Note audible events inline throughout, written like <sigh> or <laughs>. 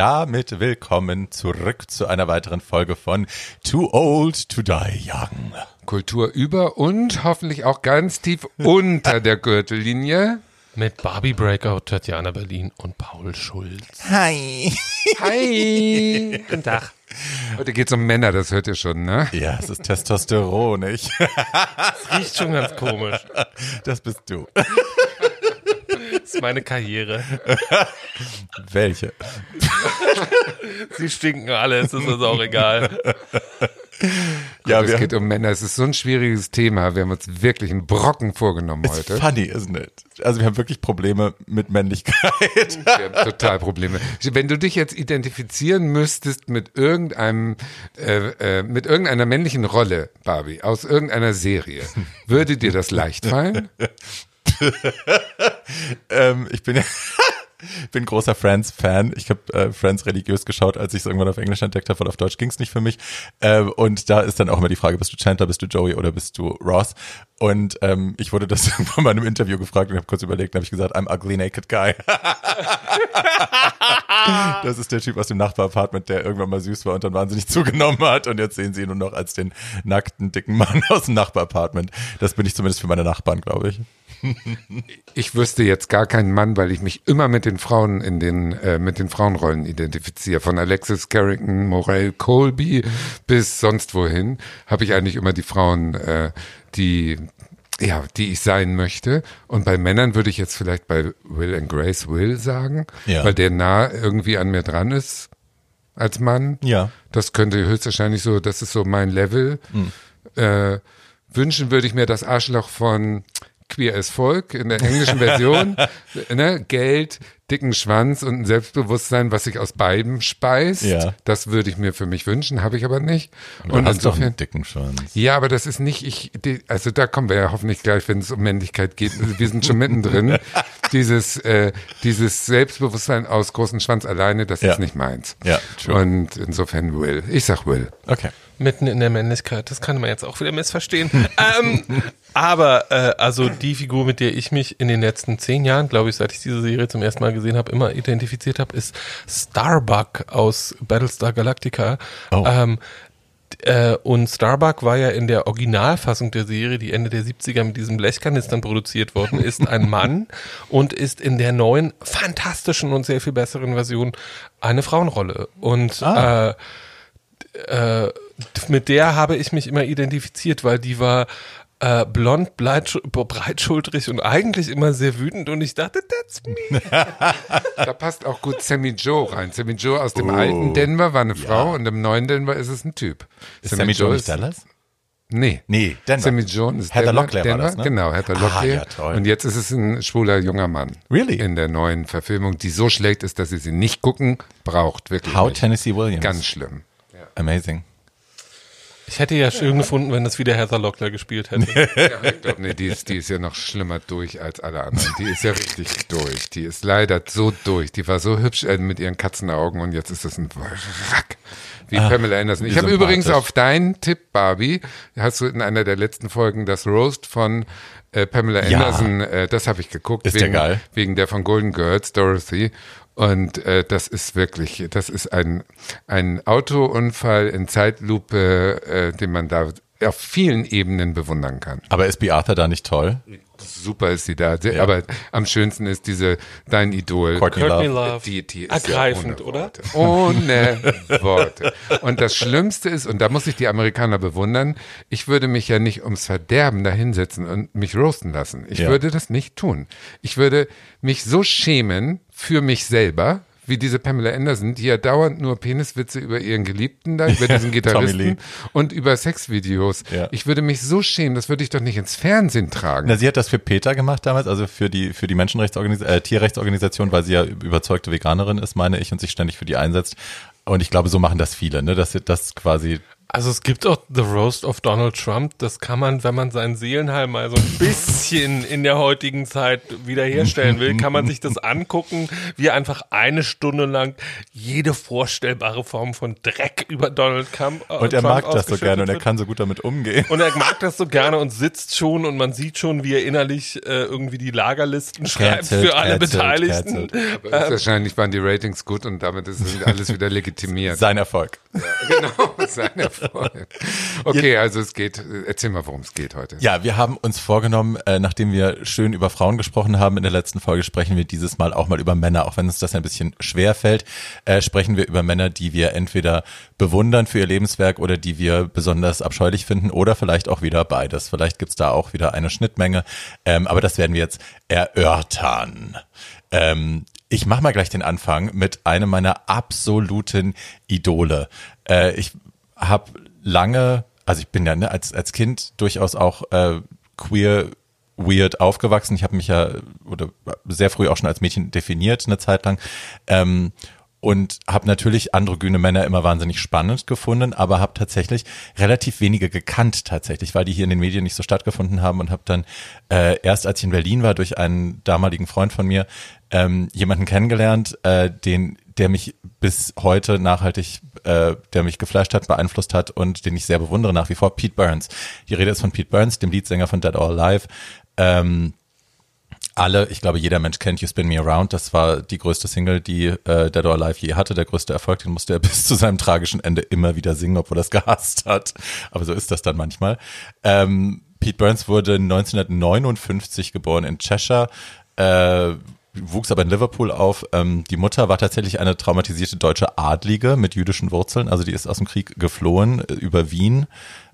damit willkommen zurück zu einer weiteren Folge von Too Old to Die Young. Kultur über und hoffentlich auch ganz tief unter der Gürtellinie. Mit Barbie Breakout, Tatjana Berlin und Paul Schulz. Hi. Hi. <laughs> Guten Tag. Heute geht's um Männer, das hört ihr schon, ne? Ja, es ist Testosteron, ich. Das riecht schon ganz komisch. Das bist du. Ist meine Karriere. <laughs> Welche? <laughs> Sie stinken alle, es ist uns auch egal. <laughs> Ja, es wir geht um Männer. Es ist so ein schwieriges Thema. Wir haben uns wirklich einen Brocken vorgenommen It's heute. funny, isn't it? Also wir haben wirklich Probleme mit Männlichkeit. Wir haben total Probleme. Wenn du dich jetzt identifizieren müsstest mit irgendeinem, äh, äh, mit irgendeiner männlichen Rolle, Barbie, aus irgendeiner Serie, würde dir das leicht fallen? <laughs> ähm, ich bin ja <laughs> bin großer Friends-Fan. Ich habe äh, Friends religiös geschaut, als ich es irgendwann auf Englisch entdeckt habe, weil auf Deutsch ging es nicht für mich. Ähm, und da ist dann auch immer die Frage, bist du Chandler, bist du Joey oder bist du Ross? Und ähm, ich wurde das <laughs> irgendwann mal in einem Interview gefragt und habe kurz überlegt, habe ich gesagt, I'm ugly naked guy. das ist der Typ aus dem Nachbarapartment, der irgendwann mal süß war und dann wahnsinnig zugenommen hat und jetzt sehen sie ihn nur noch als den nackten, dicken Mann aus dem Nachbarapartment. Das bin ich zumindest für meine Nachbarn, glaube ich. Ich wüsste jetzt gar keinen Mann, weil ich mich immer mit den Frauen in den äh, mit den Frauenrollen identifiziere. Von Alexis Carrington, Morel Colby bis sonst wohin habe ich eigentlich immer die Frauen, äh, die ja, die ich sein möchte. Und bei Männern würde ich jetzt vielleicht bei Will and Grace Will sagen, Ja. weil der nah irgendwie an mir dran ist als Mann. Ja. Das könnte höchstwahrscheinlich so, das ist so mein Level. Äh, wünschen würde ich mir das Arschloch von Queer as Folk in der englischen Version. <laughs> ne? Geld, dicken Schwanz und ein Selbstbewusstsein, was sich aus beidem speist. Ja. Das würde ich mir für mich wünschen, habe ich aber nicht. Du Und hast doch insofern, einen dicken Schwanz. ja, aber das ist nicht, ich, die, also da kommen wir ja hoffentlich gleich, wenn es um Männlichkeit geht. Wir sind schon mittendrin. <laughs> dieses, äh, dieses Selbstbewusstsein aus großen Schwanz alleine, das Ja. ist nicht meins. Ja, true. Und insofern Will. Ich sag Will. Okay. Mitten in der Männlichkeit, das kann man jetzt auch wieder missverstehen. <laughs> ähm, aber äh, also die Figur, mit der ich mich in den letzten zehn Jahren, glaube ich, seit ich diese Serie zum ersten Mal gesehen habe, immer identifiziert habe, ist Starbuck aus Battlestar Galactica. Oh. Ähm, äh, und Starbuck war ja in der Originalfassung der Serie, die Ende der 70er mit diesem Blechkanistern produziert worden <laughs> ist, ein Mann und ist in der neuen, fantastischen und sehr viel besseren Version eine Frauenrolle. Und Ah. äh, äh, mit der habe ich mich immer identifiziert, weil die war äh, blond, breitschultrig und eigentlich immer sehr wütend und ich dachte, that's me. <laughs> Da passt auch gut Sammy Joe rein. Sammy Joe aus dem Oh. alten Denver war eine Frau und im neuen Denver ist es ein Typ. Ist Sammy Joe nicht ist- Dallas? Nee. Nee, Denver. Sammy Jones ist Heather Denver, Locklear war Denver, das, ne? Genau, Heather Ah, Locklear. ja, toll. Und jetzt ist es ein schwuler junger Mann. Really? In der neuen Verfilmung, die so schlecht ist, dass ihr sie nicht gucken braucht. Wirklich How nicht. Tennessee Williams. Ganz schlimm. Amazing. Ich hätte ja schön gefunden, wenn das wieder Heather Locklear gespielt hätte. <laughs> Ja, ich glaub, nee, die ist, die ist ja noch schlimmer durch als alle anderen. Die ist ja richtig durch. Die ist leider so durch. Die war so hübsch äh, mit ihren Katzenaugen und jetzt ist das ein Wrack. Wie Pamela Anderson. Ich habe übrigens auf deinen Tipp, Barbie, hast du in einer der letzten Folgen das Roast von äh, Pamela Ja. Anderson, äh, das habe ich geguckt. Ist der wegen, geil? Wegen der von Golden Girls, Dorothy. Und äh, das ist wirklich, das ist ein, ein Autounfall in Zeitlupe, äh, den man da auf vielen Ebenen bewundern kann. Aber ist B. Arthur da nicht toll? Super ist sie da. Sehr- Aber am schönsten ist diese, dein Idol. Courtney Courtney Love. Love. Die, die ist Ergreifend, ja oder? ohne <laughs> Worte. Und das Schlimmste ist, und da muss ich die Amerikaner bewundern, ich würde mich ja nicht ums Verderben da hinsetzen und mich roasten lassen. Ich Ja. würde das nicht tun. Ich würde mich so schämen für mich selber, wie diese Pamela Anderson, die ja dauernd nur Peniswitze über ihren Geliebten da, über diesen. <laughs> Gitarristen und über Sexvideos. Ja. Ich würde mich so schämen, das würde ich doch nicht ins Fernsehen tragen. Na, sie hat das für Peter gemacht damals, also für die für die Menschenrechtsorganisation, äh, Tierrechtsorganisation, weil sie ja überzeugte Veganerin ist, meine ich, und sich ständig für die einsetzt. Und ich glaube, so machen das viele, ne? Dass das quasi Also es gibt auch The Roast of Donald Trump. Das kann man, wenn man seinen Seelenheim mal so ein bisschen in der heutigen Zeit wiederherstellen will, kann man sich das angucken, wie er einfach eine Stunde lang jede vorstellbare Form von Dreck über Donald Trump äh, Und er Trump mag das so gerne und er kann so gut damit umgehen. Und er mag das so gerne und sitzt schon und man sieht schon, wie er innerlich äh, irgendwie die Lagerlisten schreibt Cancelled, für alle cancelled, Beteiligten. cancelled. Aber wahrscheinlich waren die Ratings gut und damit ist alles wieder legitimiert. Sein Erfolg. genau, <laughs> sein Erfolg. <laughs> Okay, also es geht, erzähl mal, worum es geht heute. Ja, wir haben uns vorgenommen, äh, nachdem wir schön über Frauen gesprochen haben in der letzten Folge, sprechen wir dieses Mal auch mal über Männer, auch wenn uns das ein bisschen schwer fällt, äh, sprechen wir über Männer, die wir entweder bewundern für ihr Lebenswerk oder die wir besonders abscheulich finden oder vielleicht auch wieder beides. Vielleicht gibt's da auch wieder eine Schnittmenge, ähm, aber das werden wir jetzt erörtern. Ähm, ich mache mal gleich den Anfang mit einem meiner absoluten Idole. Äh, ich habe lange, also ich bin ja ne, als, als Kind durchaus auch äh, queer, weird aufgewachsen. Ich habe mich ja oder sehr früh auch schon als Mädchen definiert, eine Zeit lang. Ähm, und habe natürlich androgyne Männer immer wahnsinnig spannend gefunden, aber habe tatsächlich relativ wenige gekannt tatsächlich, weil die hier in den Medien nicht so stattgefunden haben und habe dann äh, erst als ich in Berlin war durch einen damaligen Freund von mir ähm, jemanden kennengelernt, äh, den der mich bis heute nachhaltig, äh, der mich geflasht hat, beeinflusst hat und den ich sehr bewundere nach wie vor, Pete Burns. Die Rede ist von Pete Burns, dem Leadsänger von Dead or Alive. Ähm, alle, ich glaube, jeder Mensch kennt You Spin Me Around. Das war die größte Single, die äh, Dead or Alive je hatte, der größte Erfolg. Den musste er <laughs> bis zu seinem tragischen Ende immer wieder singen, obwohl er es gehasst hat. Aber so ist das dann manchmal. Ähm, Pete Burns wurde 1959 geboren in Cheshire. Äh, wuchs aber in Liverpool auf. Ähm, die Mutter war tatsächlich eine traumatisierte deutsche Adlige mit jüdischen Wurzeln. Also die ist aus dem Krieg geflohen äh, über Wien.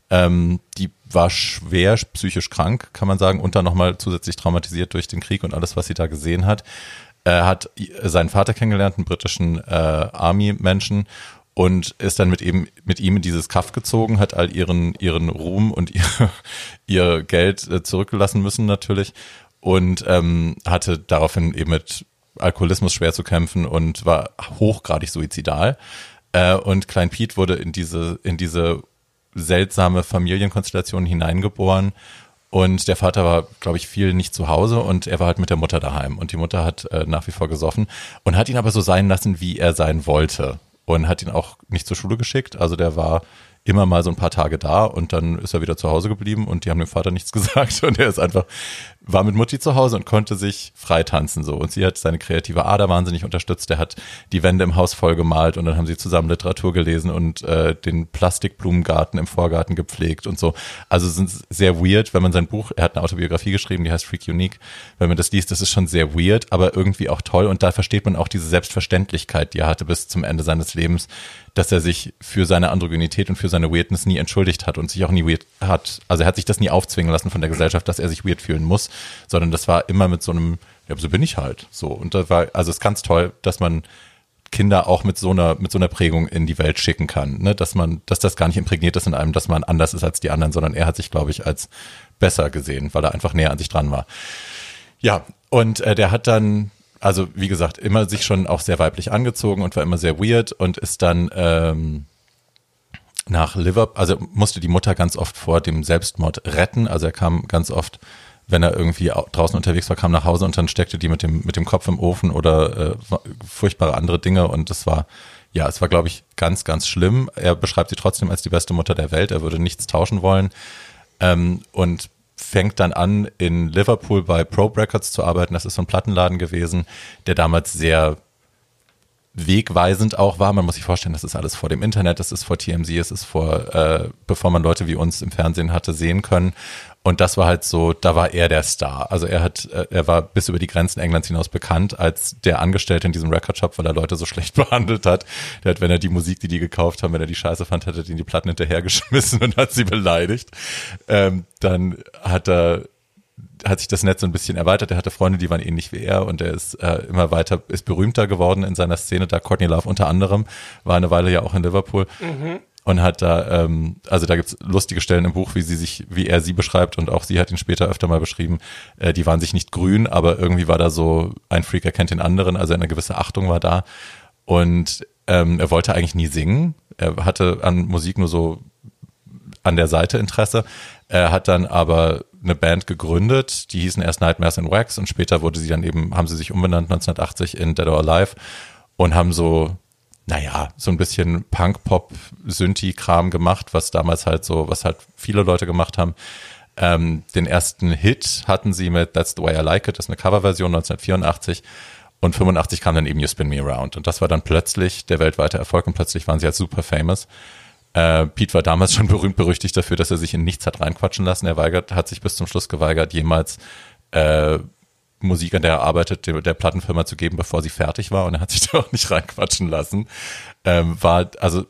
Ähm, die war schwer psychisch krank, kann man sagen, und dann nochmal zusätzlich traumatisiert durch den Krieg und alles, was sie da gesehen hat. Er hat seinen Vater kennengelernt, einen britischen äh, Army-Menschen, und ist dann mit eben mit ihm in dieses Kaff gezogen, hat all ihren ihren Ruhm und <laughs> ihr, ihr Geld äh, zurückgelassen müssen natürlich und ähm, hatte daraufhin eben mit Alkoholismus schwer zu kämpfen und war hochgradig suizidal. Äh, und Klein Piet wurde in diese in diese seltsame Familienkonstellation hineingeboren. Und der Vater war, glaube ich, viel nicht zu Hause und er war halt mit der Mutter daheim. Und die Mutter hat äh, nach wie vor gesoffen und hat ihn aber so sein lassen, wie er sein wollte. Und hat ihn auch nicht zur Schule geschickt. Also der war immer mal so ein paar Tage da und dann ist er wieder zu Hause geblieben und die haben dem Vater nichts <laughs> gesagt und er ist einfach, war mit Mutti zu Hause und konnte sich frei tanzen so und sie hat seine kreative Ader wahnsinnig unterstützt, er hat die Wände im Haus voll gemalt und dann haben sie zusammen Literatur gelesen und äh, den Plastikblumengarten im Vorgarten gepflegt und so. Also sind sehr weird, wenn man sein Buch, er hat eine Autobiografie geschrieben, die heißt Freak Unique, wenn man das liest, das ist schon sehr weird, aber irgendwie auch toll und da versteht man auch diese Selbstverständlichkeit, die er hatte bis zum Ende seines Lebens, dass er sich für seine Androgynität und für seine Weirdness nie entschuldigt hat und sich auch nie weird hat. Also er hat sich das nie aufzwingen lassen von der Gesellschaft, dass er sich weird fühlen muss, sondern das war immer mit so einem, ja, so bin ich halt. So. Und da war, also es ist ganz toll, dass man Kinder auch mit so einer, mit so einer Prägung in die Welt schicken kann, ne? dass man, dass das gar nicht imprägniert ist in einem, dass man anders ist als die anderen, sondern er hat sich, glaube ich, als besser gesehen, weil er einfach näher an sich dran war. Ja, und äh, der hat dann, also wie gesagt, immer sich schon auch sehr weiblich angezogen und war immer sehr weird und ist dann ähm, nach Liverpool, also musste die Mutter ganz oft vor dem Selbstmord retten. Also er kam ganz oft, wenn er irgendwie au- draußen unterwegs war, kam nach Hause und dann steckte die mit dem mit dem Kopf im Ofen oder äh, furchtbare andere Dinge und das war ja, es war glaube ich ganz ganz schlimm. Er beschreibt sie trotzdem als die beste Mutter der Welt. Er würde nichts tauschen wollen ähm, und fängt dann an, in Liverpool bei Probe Records zu arbeiten. Das ist so ein Plattenladen gewesen, der damals sehr wegweisend auch war. Man muss sich vorstellen, das ist alles vor dem Internet, das ist vor TMZ, es ist vor, äh, bevor man Leute wie uns im Fernsehen hatte sehen können. Und das war halt so, da war er der Star. Also er hat, äh, er war bis über die Grenzen Englands hinaus bekannt als der Angestellte in diesem Recordshop, weil er Leute so schlecht <laughs> behandelt hat. Der hat, wenn er die Musik, die die gekauft haben, wenn er die Scheiße fand, hat er die Platten hinterhergeschmissen <laughs> und hat sie beleidigt. Ähm, dann hat er hat sich das Netz so ein bisschen erweitert. Er hatte Freunde, die waren ähnlich wie er und er ist äh, immer weiter, ist berühmter geworden in seiner Szene. Da Courtney Love unter anderem war eine Weile ja auch in Liverpool und hat da, ähm, also da gibt's lustige Stellen im Buch, wie sie sich, wie er sie beschreibt und auch sie hat ihn später öfter mal beschrieben. Äh, die waren sich nicht grün, aber irgendwie war da so ein Freak erkennt den anderen, also eine gewisse Achtung war da und ähm, er wollte eigentlich nie singen. Er hatte an Musik nur so an der Seite Interesse. Er hat dann aber eine Band gegründet, die hießen erst Nightmares in Wax und später wurde sie dann eben, haben sie sich umbenannt 1980 in Dead or Alive und haben so, naja, so ein bisschen Punk-Pop-Synthi-Kram gemacht, was damals halt so, was halt viele Leute gemacht haben. Ähm, den ersten Hit hatten sie mit That's the Way I Like It, das ist eine Coverversion 1984. Und 85 kam dann eben You Spin Me Around. Und das war dann plötzlich der weltweite Erfolg und plötzlich waren sie halt super famous. Äh, Pete war damals schon <laughs> berühmt berüchtigt dafür, dass er sich in nichts hat reinquatschen lassen. Er weigert, hat sich bis zum Schluss geweigert, jemals äh, Musik, an der er arbeitet, der, der Plattenfirma zu geben, bevor sie fertig war. Und er hat sich <laughs> da auch nicht reinquatschen lassen. Ähm, war, also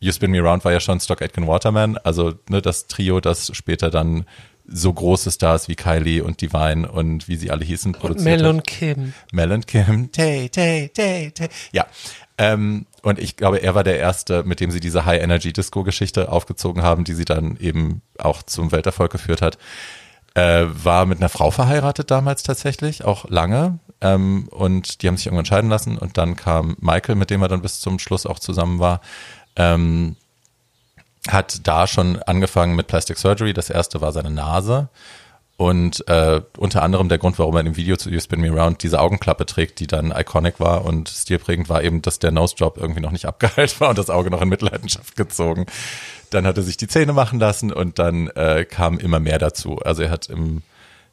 You Spin Me Around war ja schon Stock Aitken Waterman, also ne, das Trio, das später dann so große Stars wie Kylie und Divine und wie sie alle hießen produziert Mel hat. und Kim. Mel und Kim, Tay, Tay, Tay, Tay. Ja. Ähm, und ich glaube, er war der Erste, mit dem sie diese High-Energy-Disco-Geschichte aufgezogen haben, die sie dann eben auch zum Welterfolg geführt hat. Äh, war mit einer Frau verheiratet damals tatsächlich, auch lange. Ähm, und die haben sich irgendwann scheiden lassen. Und dann kam Michael, mit dem er dann bis zum Schluss auch zusammen war. Ähm, hat da schon angefangen mit Plastic Surgery. Das erste war seine Nase. Und äh, unter anderem der Grund, warum er im Video zu You Spin Me Around diese Augenklappe trägt, die dann iconic war und stilprägend war, eben, dass der Nose Job irgendwie noch nicht <laughs> abgeheilt war und das Auge noch in Mitleidenschaft gezogen. Dann hat er sich die Zähne machen lassen und dann äh, kam immer mehr dazu. Also er hat im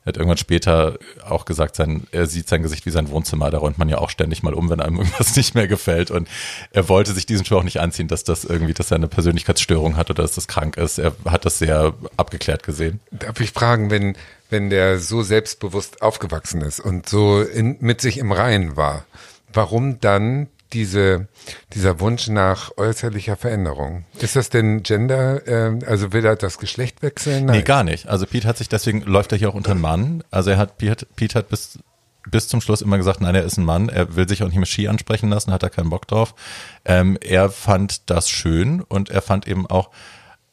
er hat irgendwann später auch gesagt, sein, er sieht sein Gesicht wie sein Wohnzimmer, da räumt man ja auch ständig mal um, wenn einem <laughs> irgendwas nicht mehr gefällt. Und er wollte sich diesen Schuh auch nicht anziehen, dass das irgendwie, dass er eine Persönlichkeitsstörung hat oder dass das krank ist. Er hat das sehr abgeklärt gesehen. Darf ich fragen, wenn, wenn der so selbstbewusst aufgewachsen ist und so in, mit sich im Reinen war, warum dann diese, dieser Wunsch nach äußerlicher Veränderung? Ist das denn Gender, äh, also will er das Geschlecht wechseln? Nee, gar nicht. Also Pete hat sich deswegen, läuft er hier auch unter einen Mann. Also er hat, Pete, Pete hat bis, bis zum Schluss immer gesagt, nein, er ist ein Mann. Er will sich auch nicht mit Ski ansprechen lassen, hat er keinen Bock drauf. Ähm, er fand das schön und er fand eben auch,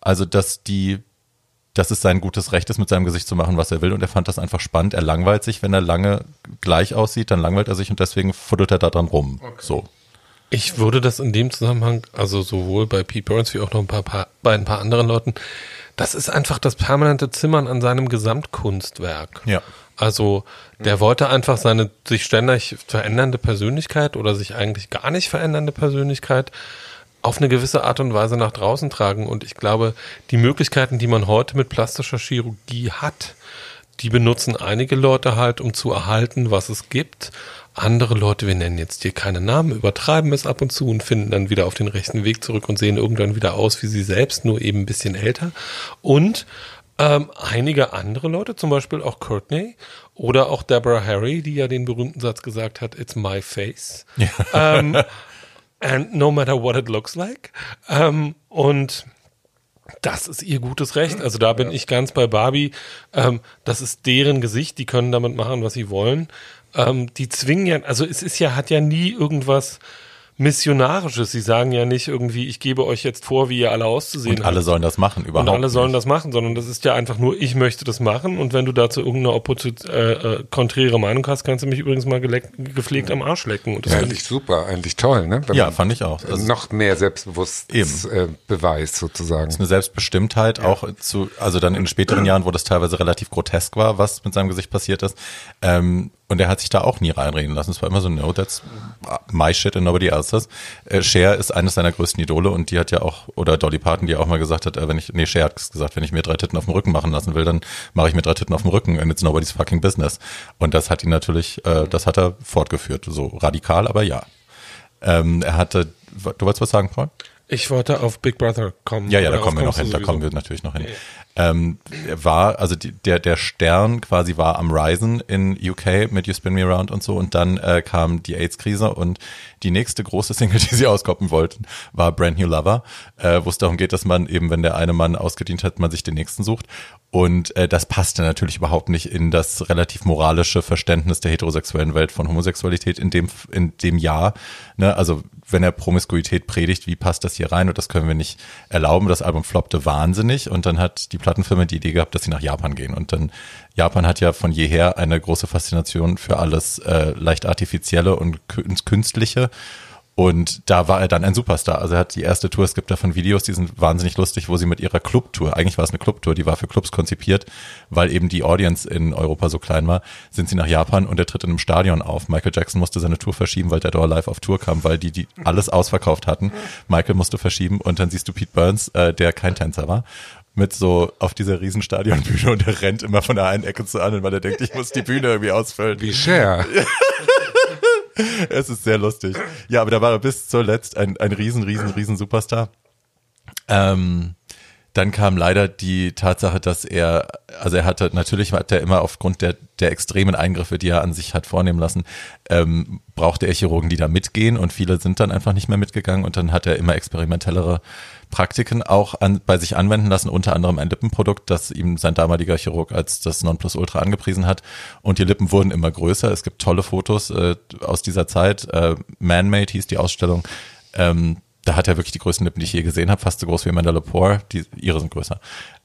also dass die, dass es sein gutes Recht ist, mit seinem Gesicht zu machen, was er will. Und er fand das einfach spannend. Er langweilt sich, wenn er lange gleich aussieht, dann langweilt er sich und deswegen fuddelt er da dran rum. So. Ich würde das in dem Zusammenhang, also sowohl bei Pete Burns wie auch noch ein paar, paar, bei ein paar anderen Leuten, das ist einfach das permanente Zimmern an seinem Gesamtkunstwerk. Ja. Also der wollte einfach seine sich ständig verändernde Persönlichkeit oder sich eigentlich gar nicht verändernde Persönlichkeit auf eine gewisse Art und Weise nach draußen tragen. Und ich glaube, die Möglichkeiten, die man heute mit plastischer Chirurgie hat, die benutzen einige Leute halt, um zu erhalten, was es gibt. Andere Leute, wir nennen jetzt hier keine Namen, übertreiben es ab und zu und finden dann wieder auf den rechten Weg zurück und sehen irgendwann wieder aus wie sie selbst, nur eben ein bisschen älter. Und ähm, einige andere Leute, zum Beispiel auch Courtney oder auch Deborah Harry, die ja den berühmten Satz gesagt hat, it's my face. Ähm, and no matter what it looks like. Ähm, und das ist ihr gutes Recht. Also da bin ich ganz bei Barbie. Ähm, das ist deren Gesicht. Die können damit machen, was sie wollen. Ähm, die zwingen ja, also es ist ja, hat ja nie irgendwas Missionarisches. Sie sagen ja nicht irgendwie, ich gebe euch jetzt vor, wie ihr alle auszusehen Und alle habt. sollen das machen, überhaupt Und alle sollen nicht. das machen, sondern das ist ja einfach nur, ich möchte das machen und wenn du dazu irgendeine opposit äh, äh, konträre Meinung hast, kannst du mich übrigens mal gepflegt am Arsch lecken. Und das Ja, finde eigentlich super, eigentlich toll, ne? Wenn Ja, fand ich auch. Also noch mehr Selbstbewusstsein äh, Beweis sozusagen. eine Selbstbestimmtheit auch zu, also dann in späteren Jahren, wo das teilweise relativ grotesk war, was mit seinem Gesicht passiert ist. Ähm, und er hat sich da auch nie reinreden lassen. Es war immer so, no, that's my shit and nobody else's. Äh, Cher ist eines seiner größten Idole und die hat ja auch, oder Dolly Parton, die auch mal gesagt hat, äh, wenn ich, nee, Cher hat gesagt, wenn ich mir drei Titten auf dem Rücken machen lassen will, dann mache ich mir drei Titten auf dem Rücken and it's nobody's fucking business. Und das hat ihn natürlich, äh, das hat er fortgeführt. So radikal, aber ja. Ähm, er hatte, du wolltest was sagen, Paul? Ich wollte auf Big Brother kommen. Ja, ja, da kommen wir noch hin, da kommen wir natürlich noch hin. Ähm, war, also die, der, der Stern quasi war am Risen in UK mit You Spin Me Around und so und dann äh, kam die AIDS-Krise und die nächste große <laughs> Single, die sie auskoppen wollten, war Brand New Lover, äh, wo es darum geht, dass man eben, wenn der eine Mann ausgedient hat, man sich den nächsten sucht. Und äh, das passte natürlich überhaupt nicht in das relativ moralische Verständnis der heterosexuellen Welt von Homosexualität in dem, in dem Jahr. Ne? Also wenn er Promiskuität predigt, wie passt das hier rein? Und das können wir nicht erlauben. Das Album floppte wahnsinnig und dann hat die Plattenfirma die Idee gehabt, dass sie nach Japan gehen. Und dann, Japan hat ja von jeher eine große Faszination für alles äh, leicht artifizielle und kün- künstliche. Und da war er dann ein Superstar. Also er hat die erste Tour, es gibt davon Videos, die sind wahnsinnig lustig, wo sie mit ihrer Clubtour, eigentlich war es eine Clubtour, die war für Clubs konzipiert, weil eben die Audience in Europa so klein war, sind sie nach Japan und er tritt in einem Stadion auf. Michael Jackson musste seine Tour verschieben, weil der Door live auf Tour kam, weil die, die alles ausverkauft hatten. Michael musste verschieben und dann siehst du Pete Burns, äh, der kein Tänzer war mit so auf dieser Riesenstadionbühne und er rennt immer von der einen Ecke zur anderen, weil er denkt, ich muss die Bühne irgendwie ausfüllen. Wie Cher. <laughs> es ist sehr lustig. Ja, aber da war er bis zuletzt ein, ein riesen, riesen, riesen Superstar. Ähm, dann kam leider die Tatsache, dass er, also er hatte, natürlich hat er immer aufgrund der, der extremen Eingriffe, die er an sich hat vornehmen lassen, ähm, brauchte er Chirurgen, die da mitgehen und viele sind dann einfach nicht mehr mitgegangen und dann hat er immer experimentellere Praktiken auch an, bei sich anwenden lassen, unter anderem ein Lippenprodukt, das ihm sein damaliger Chirurg als das Nonplusultra angepriesen hat. Und die Lippen wurden immer größer. Es gibt tolle Fotos äh, aus dieser Zeit. Äh, Man-Made hieß die Ausstellung. Ähm, da hat er wirklich die größten Lippen, die ich je gesehen habe, fast so groß wie Amanda Lepore. Die, ihre sind größer.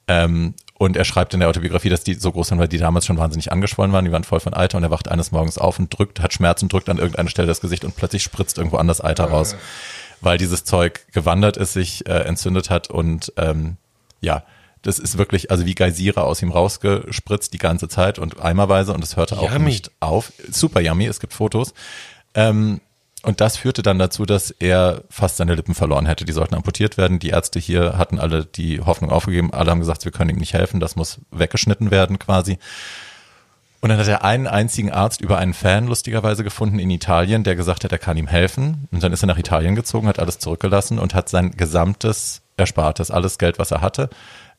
Ähm, und er schreibt in der Autobiografie, dass die so groß sind, weil die damals schon wahnsinnig angeschwollen waren, die waren voll von Alter und er wacht eines Morgens auf und drückt, hat Schmerzen, drückt an irgendeine Stelle das Gesicht und plötzlich spritzt irgendwo anders Eiter raus weil dieses Zeug gewandert ist, sich äh, entzündet hat und ähm, ja, das ist wirklich, also wie Geysire aus ihm rausgespritzt die ganze Zeit und eimerweise und es hörte auch Yummy. nicht auf. Super yummy, es gibt Fotos. Ähm, und das führte dann dazu, dass er fast seine Lippen verloren hätte. Die sollten amputiert werden. Die Ärzte hier hatten alle die Hoffnung aufgegeben. Alle haben gesagt, wir können ihm nicht helfen. Das muss weggeschnitten werden quasi. Und dann hat er einen einzigen Arzt über einen Fan lustigerweise gefunden in Italien, der gesagt hat, er kann ihm helfen. Und dann ist er nach Italien gezogen, hat alles zurückgelassen und hat sein gesamtes Erspartes, alles Geld, was er hatte,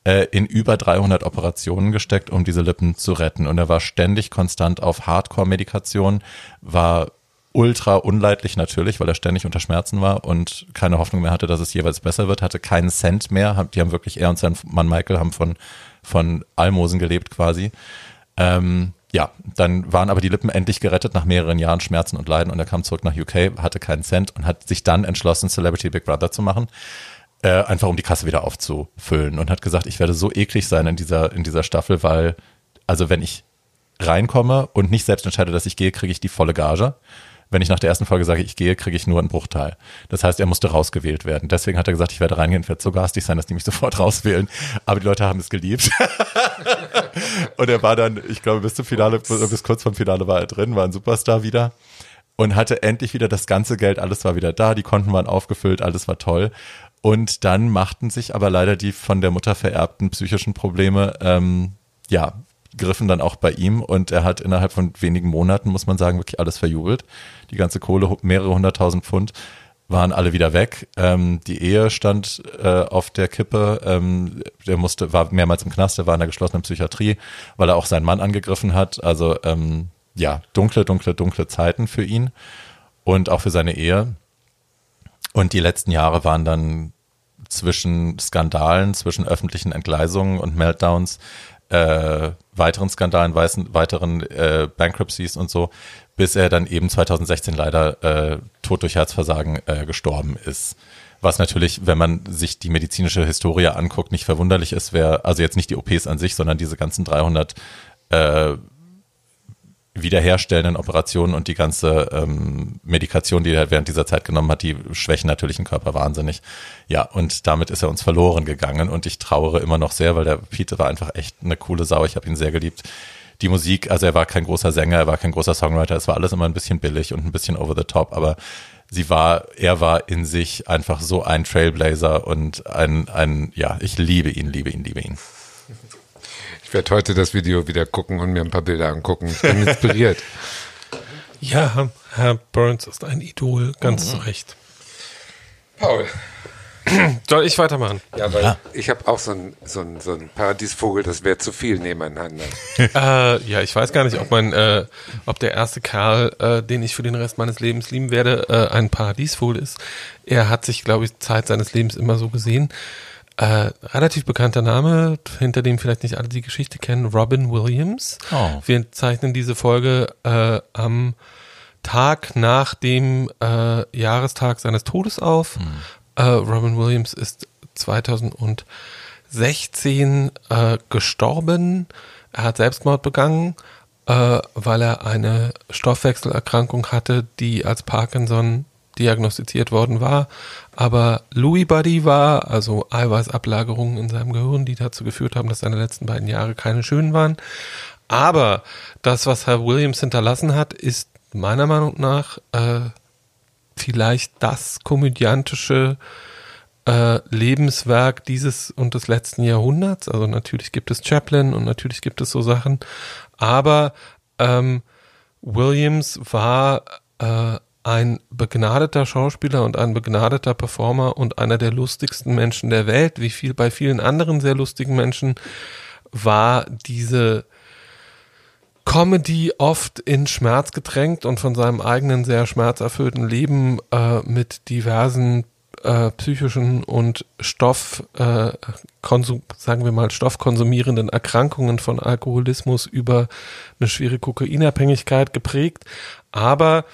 äh, in über 300 Operationen gesteckt, um diese Lippen zu retten. Und er war ständig konstant auf Hardcore-Medikation, war ultra unleidlich natürlich, weil er ständig unter Schmerzen war und keine Hoffnung mehr hatte, dass es jeweils besser wird, hatte keinen Cent mehr. Die haben wirklich, er und sein Mann Michael haben von, von Almosen gelebt quasi. Ähm, ja, dann waren aber die Lippen endlich gerettet nach mehreren Jahren Schmerzen und Leiden und er kam zurück nach UK, hatte keinen Cent und hat sich dann entschlossen, Celebrity Big Brother zu machen, äh, einfach um die Kasse wieder aufzufüllen und hat gesagt, ich werde so eklig sein in dieser, in dieser Staffel, weil, also wenn ich reinkomme und nicht selbst entscheide, dass ich gehe, kriege ich die volle Gage wenn ich nach der ersten Folge sage, ich gehe, kriege ich nur einen Bruchteil. Das heißt, er musste rausgewählt werden. Deswegen hat er gesagt, ich werde reingehen, ich werde so garstig sein, dass die mich <laughs> sofort rauswählen. Aber die Leute haben es geliebt. <laughs> und er war dann, ich glaube, bis zum Finale, bis kurz vom Finale war er drin, war ein Superstar wieder und hatte endlich wieder das ganze Geld, alles war wieder da, die Konten waren aufgefüllt, alles war toll. Und dann machten sich aber leider die von der Mutter vererbten psychischen Probleme ähm, ja griffen dann auch bei ihm und er hat innerhalb von wenigen Monaten, muss man sagen, wirklich alles verjubelt. Die ganze Kohle, mehrere hunderttausend Pfund, waren alle wieder weg. Ähm, die Ehe stand äh, auf der Kippe. Ähm, der musste, war mehrmals im Knast, der war in der geschlossenen Psychiatrie, weil er auch seinen Mann angegriffen hat. Also ähm, ja, dunkle, dunkle, dunkle Zeiten für ihn und auch für seine Ehe. Und die letzten Jahre waren dann zwischen Skandalen, zwischen öffentlichen Entgleisungen und Meltdowns äh, weiteren Skandalen, weiteren äh, Bankruptcies und so, bis er dann eben 2016 leider äh, tot durch Herzversagen äh, gestorben ist. Was natürlich, wenn man sich die medizinische Historie anguckt, nicht verwunderlich ist, wäre, also jetzt nicht die OPs an sich, sondern diese ganzen 300 äh, wiederherstellenden Operationen und die ganze ähm, Medikation, die er während dieser Zeit genommen hat, die schwächen natürlich den Körper wahnsinnig. Ja, und damit ist er uns verloren gegangen und ich trauere immer noch sehr, weil der Peter war einfach echt eine coole Sau. Ich habe ihn sehr geliebt. Die Musik, also er war kein großer Sänger, er war kein großer Songwriter, es war alles immer ein bisschen billig und ein bisschen over the top, aber sie war, er war in sich einfach so ein Trailblazer und ein, ein, ja, ich liebe ihn, liebe ihn, liebe ihn werde heute das Video wieder gucken und mir ein paar Bilder angucken. Ich bin inspiriert. <laughs> ja, Herr Burns ist ein Idol, ganz mhm. zu Recht. Paul. <clears throat> Soll ich weitermachen? Ja, weil ja. ich habe auch so einen so ein, so ein Paradiesvogel, das wäre zu viel nebeneinander. <laughs> äh, ja, ich weiß gar nicht, ob mein, äh, ob der erste Kerl, äh, den ich für den Rest meines Lebens lieben werde, äh, ein Paradiesvogel ist. Er hat sich, glaube ich, Zeit seines Lebens immer so gesehen. Äh, relativ bekannter Name, hinter dem vielleicht nicht alle die Geschichte kennen, Robin Williams. Oh. Wir zeichnen diese Folge äh, am Tag nach dem äh, Jahrestag seines Todes auf. Hm. Äh, Robin Williams ist 2016 äh, gestorben. Er hat Selbstmord begangen, äh, weil er eine Stoffwechselerkrankung hatte, die als Parkinson diagnostiziert worden war, aber Louis Buddy war, also Eiweißablagerungen in seinem Gehirn, die dazu geführt haben, dass seine letzten beiden Jahre keine schönen waren. Aber das, was Herr Williams hinterlassen hat, ist meiner Meinung nach äh, vielleicht das komödiantische äh, Lebenswerk dieses und des letzten Jahrhunderts. Also natürlich gibt es Chaplin und natürlich gibt es so Sachen, aber ähm, Williams war äh, ein begnadeter Schauspieler und ein begnadeter Performer und einer der lustigsten Menschen der Welt, wie viel bei vielen anderen sehr lustigen Menschen war diese Comedy oft in Schmerz getränkt und von seinem eigenen sehr schmerzerfüllten Leben äh, mit diversen äh, psychischen und Stoff, äh, sagen wir mal, stoffkonsumierenden Erkrankungen von Alkoholismus über eine schwere Kokainabhängigkeit geprägt. Aber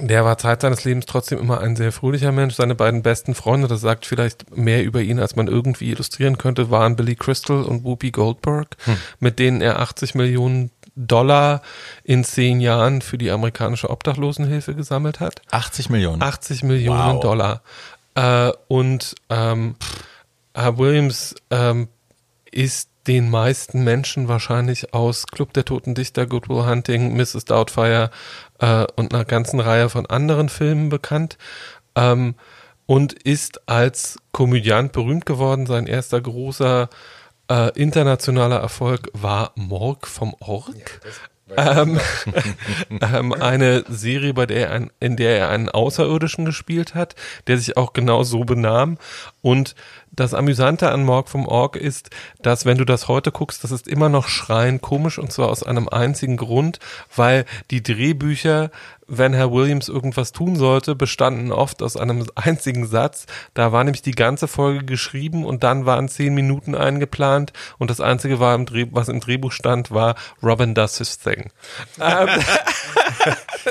der war Zeit seines Lebens trotzdem immer ein sehr fröhlicher Mensch. Seine beiden besten Freunde, das sagt vielleicht mehr über ihn, als man irgendwie illustrieren könnte, waren Billy Crystal und Whoopi Goldberg, hm. mit denen er 80 Millionen Dollar in zehn Jahren für die amerikanische Obdachlosenhilfe gesammelt hat. 80 Millionen. 80 Millionen wow. Dollar. Äh, und ähm, Herr Williams ähm, ist den meisten Menschen wahrscheinlich aus Club der Toten Dichter, Good Will Hunting, Mrs. Doubtfire äh, und einer ganzen Reihe von anderen Filmen bekannt. Ähm, und ist als Komödiant berühmt geworden. Sein erster großer äh, internationaler Erfolg war Morg vom Org. Ja, ähm, <laughs> ähm, eine Serie, bei der er in der er einen Außerirdischen gespielt hat, der sich auch genau so benahm und das Amüsante an Morg vom Org ist, dass wenn du das heute guckst, das ist immer noch schreien komisch und zwar aus einem einzigen Grund, weil die Drehbücher, wenn Herr Williams irgendwas tun sollte, bestanden oft aus einem <laughs> einzigen Satz. Da war nämlich die ganze Folge geschrieben und dann waren zehn Minuten eingeplant und das einzige war im Dreh, was im Drehbuch stand, war Robin does his thing. <laughs> Ähm,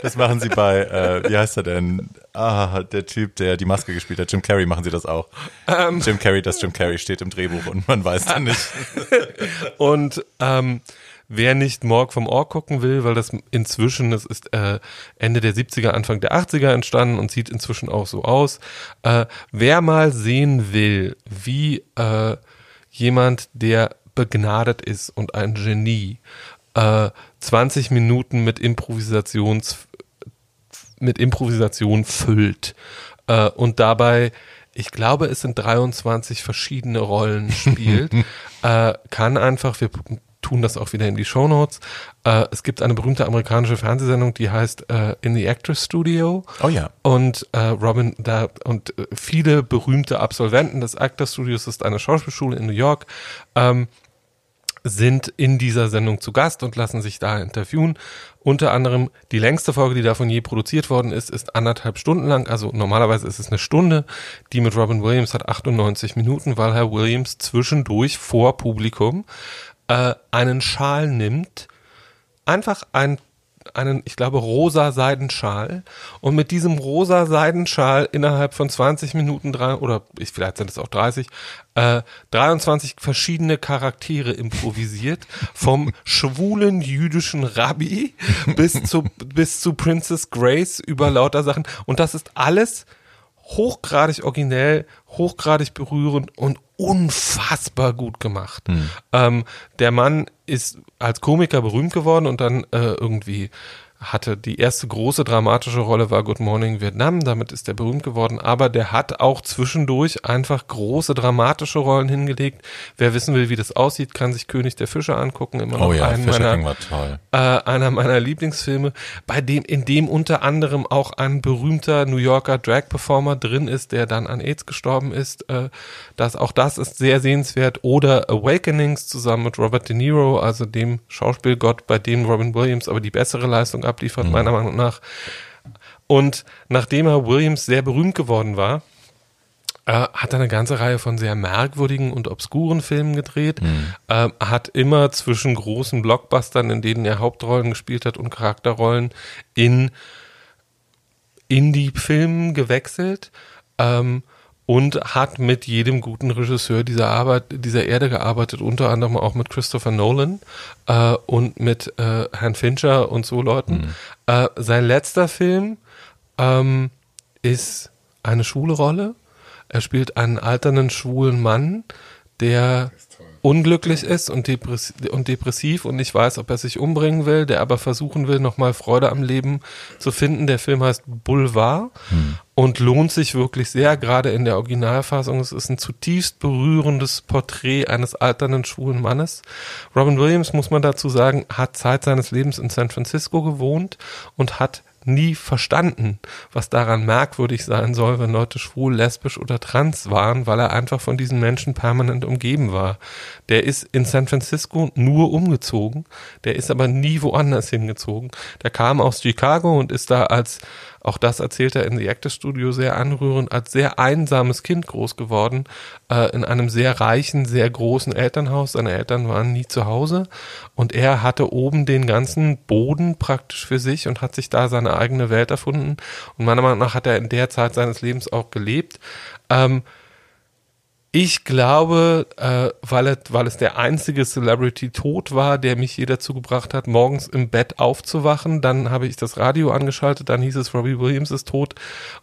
das machen sie bei, äh, wie heißt er denn? Ah, der Typ, der die Maske gespielt hat. Jim Carrey machen sie das auch. Ähm, Jim Carrey, das Jim Carrey steht im Drehbuch und man weiß dann nicht. <laughs> und ähm, wer nicht Morg vom Org gucken will, weil das inzwischen, das ist äh, Ende der 70er, Anfang der 80er entstanden und sieht inzwischen auch so aus. Äh, wer mal sehen will, wie äh, jemand, der begnadet ist und ein Genie, äh, 20 Minuten mit Improvisations mit Improvisation füllt äh, und dabei ich glaube, es sind 23 verschiedene Rollen spielt, <laughs> äh, kann einfach, wir tun das auch wieder in die Show Notes. Äh, es gibt eine berühmte amerikanische Fernsehsendung, die heißt äh, In the Actors Studio. Oh ja. Und äh, Robin da und äh, viele berühmte Absolventen des Actors Studios ist eine Schauspielschule in New York. Ähm, sind in dieser Sendung zu Gast und lassen sich da interviewen. Unter anderem die längste Folge, die davon je produziert worden ist, ist anderthalb Stunden lang. Also normalerweise ist es eine Stunde. Die mit Robin Williams hat 98 Minuten, weil Herr Williams zwischendurch vor Publikum äh, einen Schal nimmt, einfach ein einen, ich glaube, rosa Seidenschal. Und mit diesem rosa Seidenschal innerhalb von 20 Minuten drei, oder ich, vielleicht sind es auch 30, äh, 23 verschiedene Charaktere improvisiert, vom schwulen jüdischen Rabbi bis zu, bis zu Princess Grace über lauter Sachen. Und das ist alles hochgradig originell, hochgradig berührend und unfassbar gut gemacht. Hm. Ähm, der Mann ist als Komiker berühmt geworden und dann äh, irgendwie hatte die erste große dramatische Rolle war Good Morning Vietnam, damit ist er berühmt geworden, aber der hat auch zwischendurch einfach große dramatische Rollen hingelegt. Wer wissen will, wie das aussieht, kann sich König der Fische angucken, immer noch oh ja, einen meiner, war toll. Äh, einer meiner Lieblingsfilme, bei dem in dem unter anderem auch ein berühmter New Yorker Drag Performer drin ist, der dann an AIDS gestorben ist. Äh, das auch das ist sehr sehenswert oder Awakenings zusammen mit Robert De Niro, also dem Schauspielgott, bei dem Robin Williams aber die bessere Leistung abliefert, mhm. meiner Meinung nach. Und nachdem er Williams sehr berühmt geworden war, äh, hat er eine ganze Reihe von sehr merkwürdigen und obskuren Filmen gedreht, mhm. äh, hat immer zwischen großen Blockbustern, in denen er Hauptrollen gespielt hat und Charakterrollen in Indie-Filmen gewechselt. Ähm, und hat mit jedem guten Regisseur dieser Arbeit, dieser Erde gearbeitet, unter anderem auch mit Christopher Nolan äh, und mit äh, Herrn Fincher und so Leuten. Mhm. Äh, sein letzter Film ähm, ist eine schwule Rolle. Er spielt einen alternden schwulen Mann, der unglücklich ist und, depress und depressiv und nicht weiß, ob er sich umbringen will, der aber versuchen will, nochmal Freude am Leben zu finden. Der Film heißt Boulevard und lohnt sich wirklich sehr, gerade in der Originalfassung. Es ist ein zutiefst berührendes Porträt eines alternden schwulen Mannes. Robin Williams, muss man dazu sagen, hat Zeit seines Lebens in San Francisco gewohnt und hat nie verstanden, was daran merkwürdig sein soll, wenn Leute schwul, lesbisch oder trans waren, weil er einfach von diesen Menschen permanent umgeben war. Der ist in San Francisco nur umgezogen, der ist aber nie woanders hingezogen. Der kam aus Chicago und ist da als auch das erzählt er in The Actors Studio sehr anrührend, als sehr einsames Kind groß geworden, äh, in einem sehr reichen, sehr großen Elternhaus. Seine Eltern waren nie zu Hause und er hatte oben den ganzen Boden praktisch für sich und hat sich da seine eigene Welt erfunden. Und meiner Meinung nach hat er in der Zeit seines Lebens auch gelebt. Ähm, ich glaube, äh, weil, es, weil es der einzige Celebrity-Tod war, der mich je dazu gebracht hat, morgens im Bett aufzuwachen. Dann habe ich das Radio angeschaltet, dann hieß es, Robbie Williams ist tot.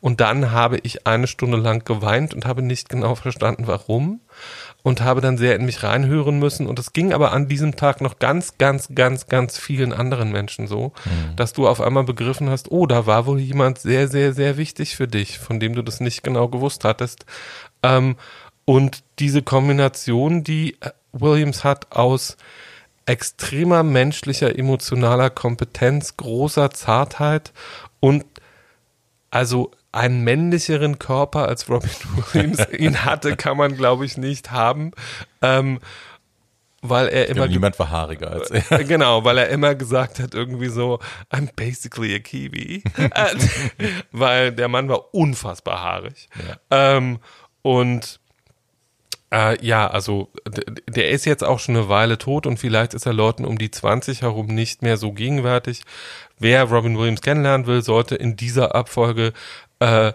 Und dann habe ich eine Stunde lang geweint und habe nicht genau verstanden, warum. Und habe dann sehr in mich reinhören müssen. Und es ging aber an diesem Tag noch ganz, ganz, ganz, ganz vielen anderen Menschen so, mhm. dass du auf einmal begriffen hast, oh, da war wohl jemand sehr, sehr, sehr wichtig für dich, von dem du das nicht genau gewusst hattest. Ähm, und diese Kombination, die äh, Williams hat aus extremer menschlicher, emotionaler Kompetenz, großer Zartheit und also einen männlicheren Körper als Robin <laughs> Williams ihn hatte, kann man glaube ich nicht haben. Ähm, weil er immer. niemand war haariger als er. Genau, weil er immer gesagt hat, irgendwie so, I'm basically a Kiwi. <laughs> <laughs> weil der Mann war unfassbar haarig. Ja. Ähm, und äh, ja, also der ist jetzt auch schon eine Weile tot und vielleicht ist er Leuten um die 20 herum nicht mehr so gegenwärtig. Wer Robin Williams kennenlernen will, sollte in dieser Abfolge äh,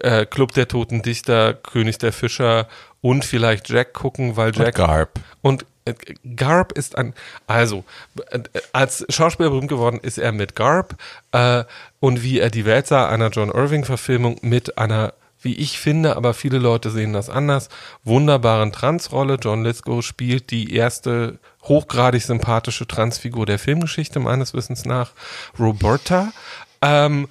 äh, Club der Toten Dichter, König der Fischer und vielleicht Jack gucken, weil Jack und Garb und äh, Garb ist ein, also als Schauspieler berühmt geworden ist er mit Garb äh, und wie er die Welt sah, einer John Irving Verfilmung mit einer wie ich finde, aber viele Leute sehen das anders, wunderbaren Transrolle. John Lithgow spielt die erste hochgradig sympathische Transfigur der Filmgeschichte meines Wissens nach, Roberta. Ähm,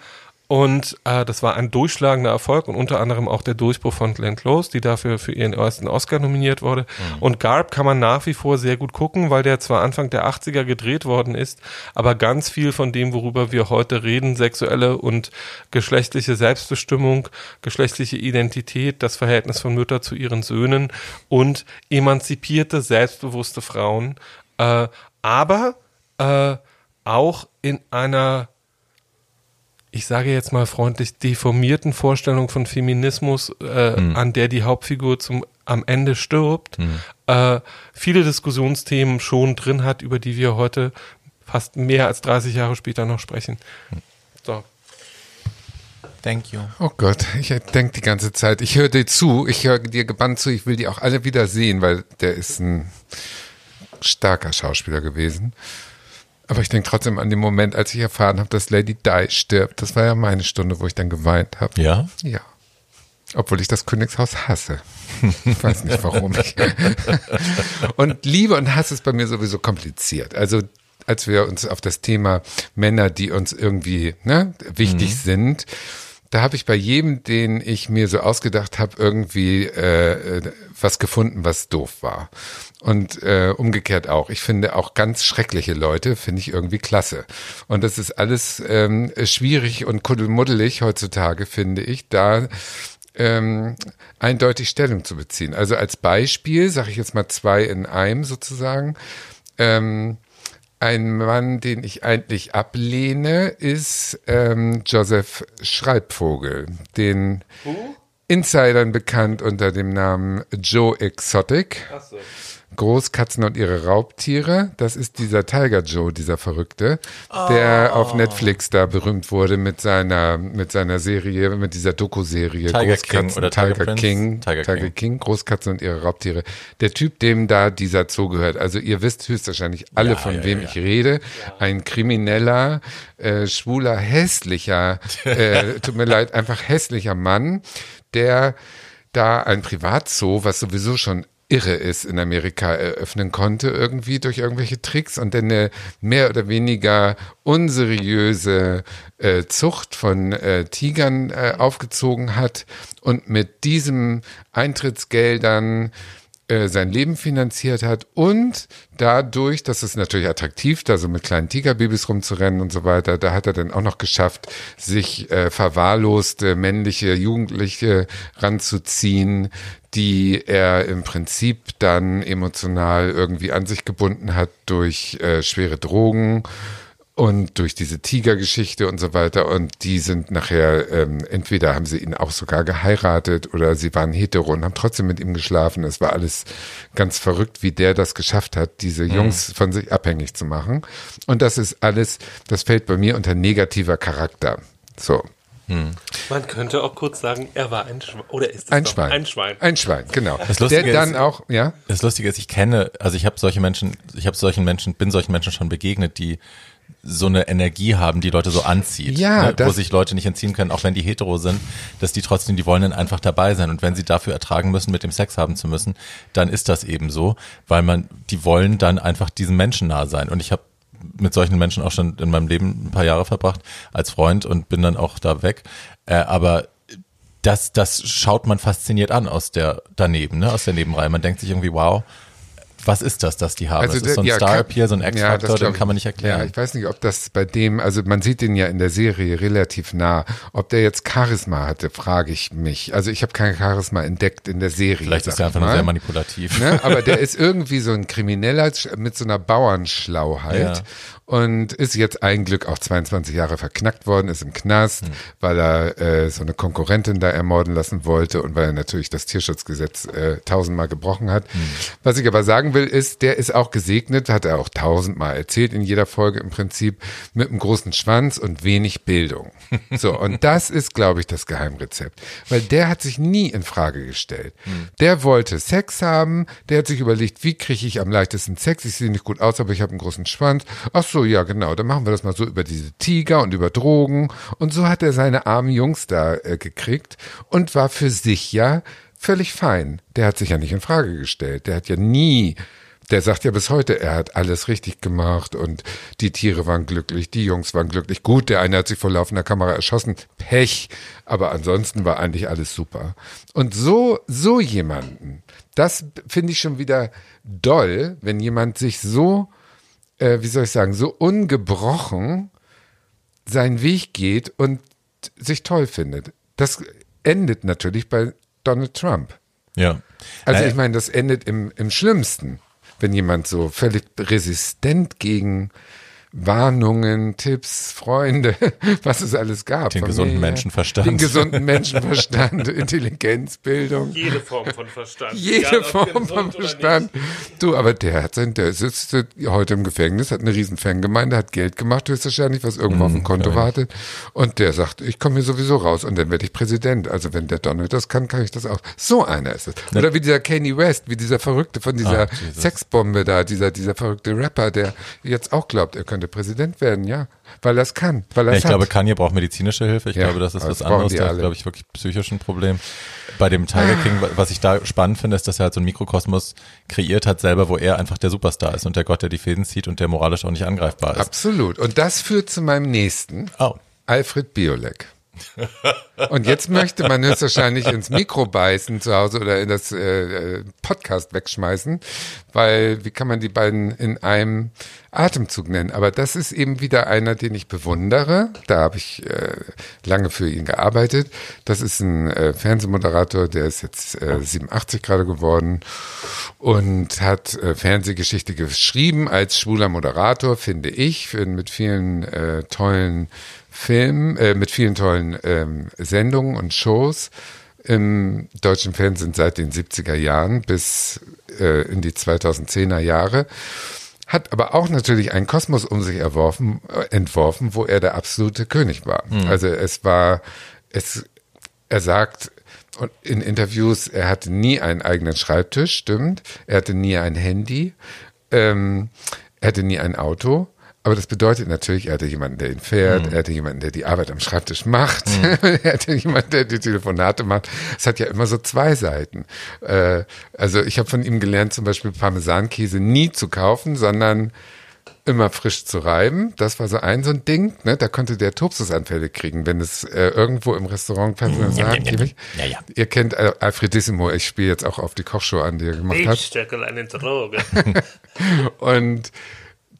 und äh, das war ein durchschlagender Erfolg und unter anderem auch der Durchbruch von Glenn Close, die dafür für ihren ersten Oscar nominiert wurde. Mhm. Und Garb kann man nach wie vor sehr gut gucken, weil der zwar Anfang der 80er gedreht worden ist, aber ganz viel von dem, worüber wir heute reden, sexuelle und geschlechtliche Selbstbestimmung, geschlechtliche Identität, das Verhältnis von Mütter zu ihren Söhnen und emanzipierte, selbstbewusste Frauen, äh, aber äh, auch in einer ich sage jetzt mal freundlich, deformierten Vorstellung von Feminismus, äh, mhm. an der die Hauptfigur zum am Ende stirbt, mhm. äh, viele Diskussionsthemen schon drin hat, über die wir heute fast mehr als 30 Jahre später noch sprechen. So. Thank you. Oh Gott, ich denke die ganze Zeit, ich höre dir zu, ich höre dir gebannt zu, ich will die auch alle wieder sehen, weil der ist ein starker Schauspieler gewesen. Aber ich denke trotzdem an den Moment, als ich erfahren habe, dass Lady Di stirbt. Das war ja meine Stunde, wo ich dann geweint habe. Ja? Ja. Obwohl ich das Königshaus hasse. Ich weiß nicht warum. <laughs> und Liebe und Hass ist bei mir sowieso kompliziert. Also als wir uns auf das Thema Männer, die uns irgendwie ne, wichtig mhm. sind, da habe ich bei jedem, den ich mir so ausgedacht habe, irgendwie äh, was gefunden, was doof war. Und äh, umgekehrt auch. Ich finde auch ganz schreckliche Leute, finde ich irgendwie klasse. Und das ist alles ähm, schwierig und kuddelmuddelig heutzutage, finde ich, da ähm, eindeutig Stellung zu beziehen. Also als Beispiel, sage ich jetzt mal zwei in einem sozusagen, ähm, ein Mann, den ich eigentlich ablehne, ist ähm, Joseph Schreibvogel, den uh? Insidern bekannt unter dem Namen Joe Exotic. Ach so. Großkatzen und ihre Raubtiere. Das ist dieser Tiger Joe, dieser Verrückte, der auf Netflix da berühmt wurde mit seiner, mit seiner Serie, mit dieser Doku-Serie Tiger King oder Tiger Tiger? King, Tiger Tiger, King. King. Großkatzen und ihre Raubtiere. Der Typ, dem da dieser Zoo gehört. Also ihr wisst höchstwahrscheinlich alle, Ja, von ja, wem ja, ich rede. Ein krimineller, äh, schwuler, hässlicher, äh, <laughs> tut mir leid, einfach hässlicher Mann, der da ein Privatzoo, was sowieso schon irre ist, in Amerika eröffnen konnte, irgendwie durch irgendwelche Tricks und dann eine mehr oder weniger unseriöse äh, Zucht von äh, Tigern äh, aufgezogen hat und mit diesem Eintrittsgeldern äh, sein Leben finanziert hat und dadurch, das ist natürlich attraktiv, da so mit kleinen Tigerbabys rumzurennen und so weiter, da hat er dann auch noch geschafft, sich äh, verwahrloste männliche Jugendliche ranzuziehen, die er im Prinzip dann emotional irgendwie an sich gebunden hat durch äh, schwere Drogen und durch diese Tigergeschichte und so weiter. Und die sind nachher, ähm, entweder haben sie ihn auch sogar geheiratet oder sie waren hetero und haben trotzdem mit ihm geschlafen. Es war alles ganz verrückt, wie der das geschafft hat, diese Jungs von sich abhängig zu machen. Und das ist alles, das fällt bei mir unter negativer Charakter. So. Man könnte auch kurz sagen, er war ein Schwein. Oder ist es Ein doch Schwein. ein Schwein? Ein Schwein, genau. Das Lustige der dann ist- auch, ja. Das Lustige ist, ich kenne, also ich habe solche Menschen, ich habe solchen Menschen, bin solchen Menschen schon begegnet, die so eine Energie haben, die Leute so anzieht, Ja, ne? wo sich Leute nicht entziehen können, auch wenn die hetero sind, dass die trotzdem, die wollen dann einfach dabei sein und wenn sie dafür ertragen müssen, mit dem Sex haben zu müssen, dann ist das eben so, weil man, die wollen dann einfach diesem Menschen nah sein und ich habe mit solchen Menschen auch schon in meinem Leben ein paar Jahre verbracht als Freund und bin dann auch da weg, äh, aber das, das schaut man fasziniert an aus der daneben, ne, aus der Nebenreihe. Man denkt sich irgendwie, wow, was ist das, das die haben? das ist so ein ja, Star Appeal, so ein ja, X-Faktor, das den kann man ich. nicht erklären. Ja, ich weiß nicht, ob das bei dem, also man sieht den ja in der Serie relativ nah. Ob der jetzt Charisma hatte, frage ich mich. Also ich habe kein Charisma entdeckt in der Serie. Vielleicht ist er einfach nur mal. sehr manipulativ. Ne? Aber der <laughs> ist irgendwie so ein Krimineller mit so einer Bauernschlauheit Ja. Und ist jetzt ein Glück auch 22 Jahre verknackt worden, ist im Knast, Hm. weil er äh, so eine Konkurrentin da ermorden lassen wollte und weil er natürlich das Tierschutzgesetz äh, tausendmal gebrochen hat. Hm. Was ich aber sagen will, ist, der ist auch gesegnet, hat er auch tausendmal erzählt in jeder Folge im Prinzip, mit einem großen Schwanz und wenig Bildung. <laughs> So, und das ist, glaube ich, das Geheimrezept. Weil der hat sich nie in Frage gestellt. Der wollte Sex haben, der hat sich überlegt, wie kriege ich am leichtesten Sex? Ich sehe nicht gut aus, aber ich habe einen großen Schwanz. Ach so, ja, genau, dann machen wir das mal so über diese Tiger und über Drogen. Und so hat er seine armen Jungs da äh, gekriegt und war für sich ja völlig fein. Der hat sich ja nicht in Frage gestellt. Der hat ja nie der sagt ja bis heute, er hat alles richtig gemacht und die Tiere waren glücklich, die Jungs waren glücklich. Gut, der eine hat sich vor laufender Kamera erschossen, Pech, aber ansonsten war eigentlich alles super. Und so, so jemanden, das finde ich schon wieder doll, wenn jemand sich so, äh, wie soll ich sagen, so ungebrochen seinen Weg geht und sich toll findet. Das endet natürlich bei Donald Trump. Ja. Also Naja, ich meine, das endet im, im Schlimmsten, wenn jemand so völlig resistent gegen Warnungen, Tipps, Freunde, <laughs> was es alles gab. Den gesunden Menschenverstand. Den gesunden Menschenverstand, <laughs> Intelligenz, Bildung. Jede Form von Verstand. Jede Form von Verstand. Du, aber der hat sein, der sitzt heute im Gefängnis, hat eine riesen Fangemeinde, hat Geld gemacht, höchstwahrscheinlich, was irgendwo auf dem Konto wartet. Und der sagt, ich komme hier sowieso raus und dann werde ich Präsident. Also wenn der Donald das kann, kann ich das auch. So einer ist es. Oder wie dieser Kanye West, wie dieser Verrückte von dieser Ah. Sexbombe da, dieser, dieser verrückte Rapper, der jetzt auch glaubt, er könnte Präsident werden, ja. Weil es kann. Weil er Ja, ich glaube, hat. Kanye braucht medizinische Hilfe. Ich Ja, glaube, das ist was das anderes. Der hat, glaube ich, wirklich psychisch ein Problem. Bei dem Tiger King, was ich da spannend finde, ist, dass er halt so einen Mikrokosmos kreiert hat selber, wo er einfach der Superstar ist und der Gott, der die Fäden zieht und der moralisch auch nicht angreifbar ist. Absolut. Und das führt zu meinem nächsten. Oh. Alfred Biolek. Und jetzt möchte man höchstwahrscheinlich ins Mikro beißen zu Hause oder in das äh, äh, Podcast wegschmeißen, weil wie kann man die beiden in einem Atemzug nennen? Aber das ist eben wieder einer, den ich bewundere. Da habe ich äh, lange für ihn gearbeitet. Das ist ein äh, Fernsehmoderator, der ist jetzt äh, 87 gerade geworden und hat äh, Fernsehgeschichte geschrieben als schwuler Moderator, finde ich, für, mit vielen äh, tollen Filmen, äh, mit vielen tollen ähm, Sendungen und Shows im deutschen Fernsehen seit den 70er Jahren bis äh, in die 2010er Jahre hat aber auch natürlich einen Kosmos um sich erworfen, äh, entworfen, wo er der absolute König war. Mhm. Also es war, es, er sagt in Interviews, er hatte nie einen eigenen Schreibtisch, stimmt. Er hatte nie ein Handy. Ähm, er hatte nie ein Auto. Aber das bedeutet natürlich, er hatte jemanden, der ihn fährt, mhm. er hatte jemanden, der die Arbeit am Schreibtisch macht, mhm. <laughs> er hatte jemanden, der die Telefonate macht. Es hat ja immer so zwei Seiten. Äh, also ich habe von ihm gelernt, zum Beispiel Parmesankäse nie zu kaufen, sondern immer frisch zu reiben. Das war so ein so ein Ding. Ne? Da konnte der Topsusanfälle kriegen, wenn es äh, irgendwo im Restaurant Personal sagt. Ja, ja, ja, Ihr kennt äh, Alfredissimo. Ich spiele jetzt auch auf die Kochshow an, die er gemacht ich hat. Ich stecke eine Droge. <laughs> <laughs> Und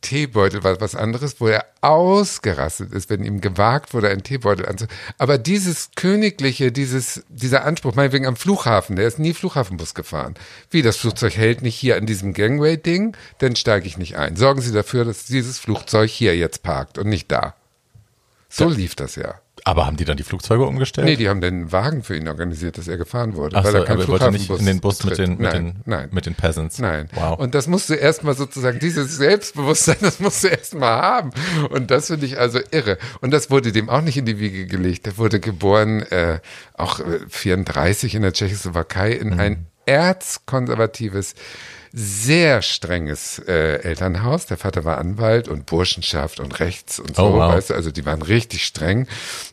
Teebeutel war was anderes, wo er ausgerastet ist, wenn ihm gewagt wurde, einen Teebeutel anzuziehen. Aber dieses königliche, dieses, dieser Anspruch, meinetwegen am Flughafen, der ist nie Flughafenbus gefahren. Wie, das Flugzeug hält nicht hier an diesem Gangway-Ding, dann steige ich nicht ein. Sorgen Sie dafür, dass dieses Flugzeug hier jetzt parkt und nicht da. So lief das ja. Aber haben die dann die Flugzeuge umgestellt? Nee, die haben den Wagen für ihn organisiert, dass er gefahren wurde. Ach weil so, er kein aber wollte nicht in den Bus mit den, mit, nein, den, nein. mit den Peasants. Nein. Wow. Und das musst du erstmal sozusagen, dieses Selbstbewusstsein, <laughs> das musst du erstmal haben. Und das finde ich also irre. Und das wurde dem auch nicht in die Wiege gelegt. Er wurde geboren, äh, auch 34 äh, in der Tschechoslowakei, in mhm. ein erzkonservatives sehr strenges äh, Elternhaus. Der Vater war Anwalt und Burschenschaft und Rechts und so, oh, wow. weißt du, also die waren richtig streng,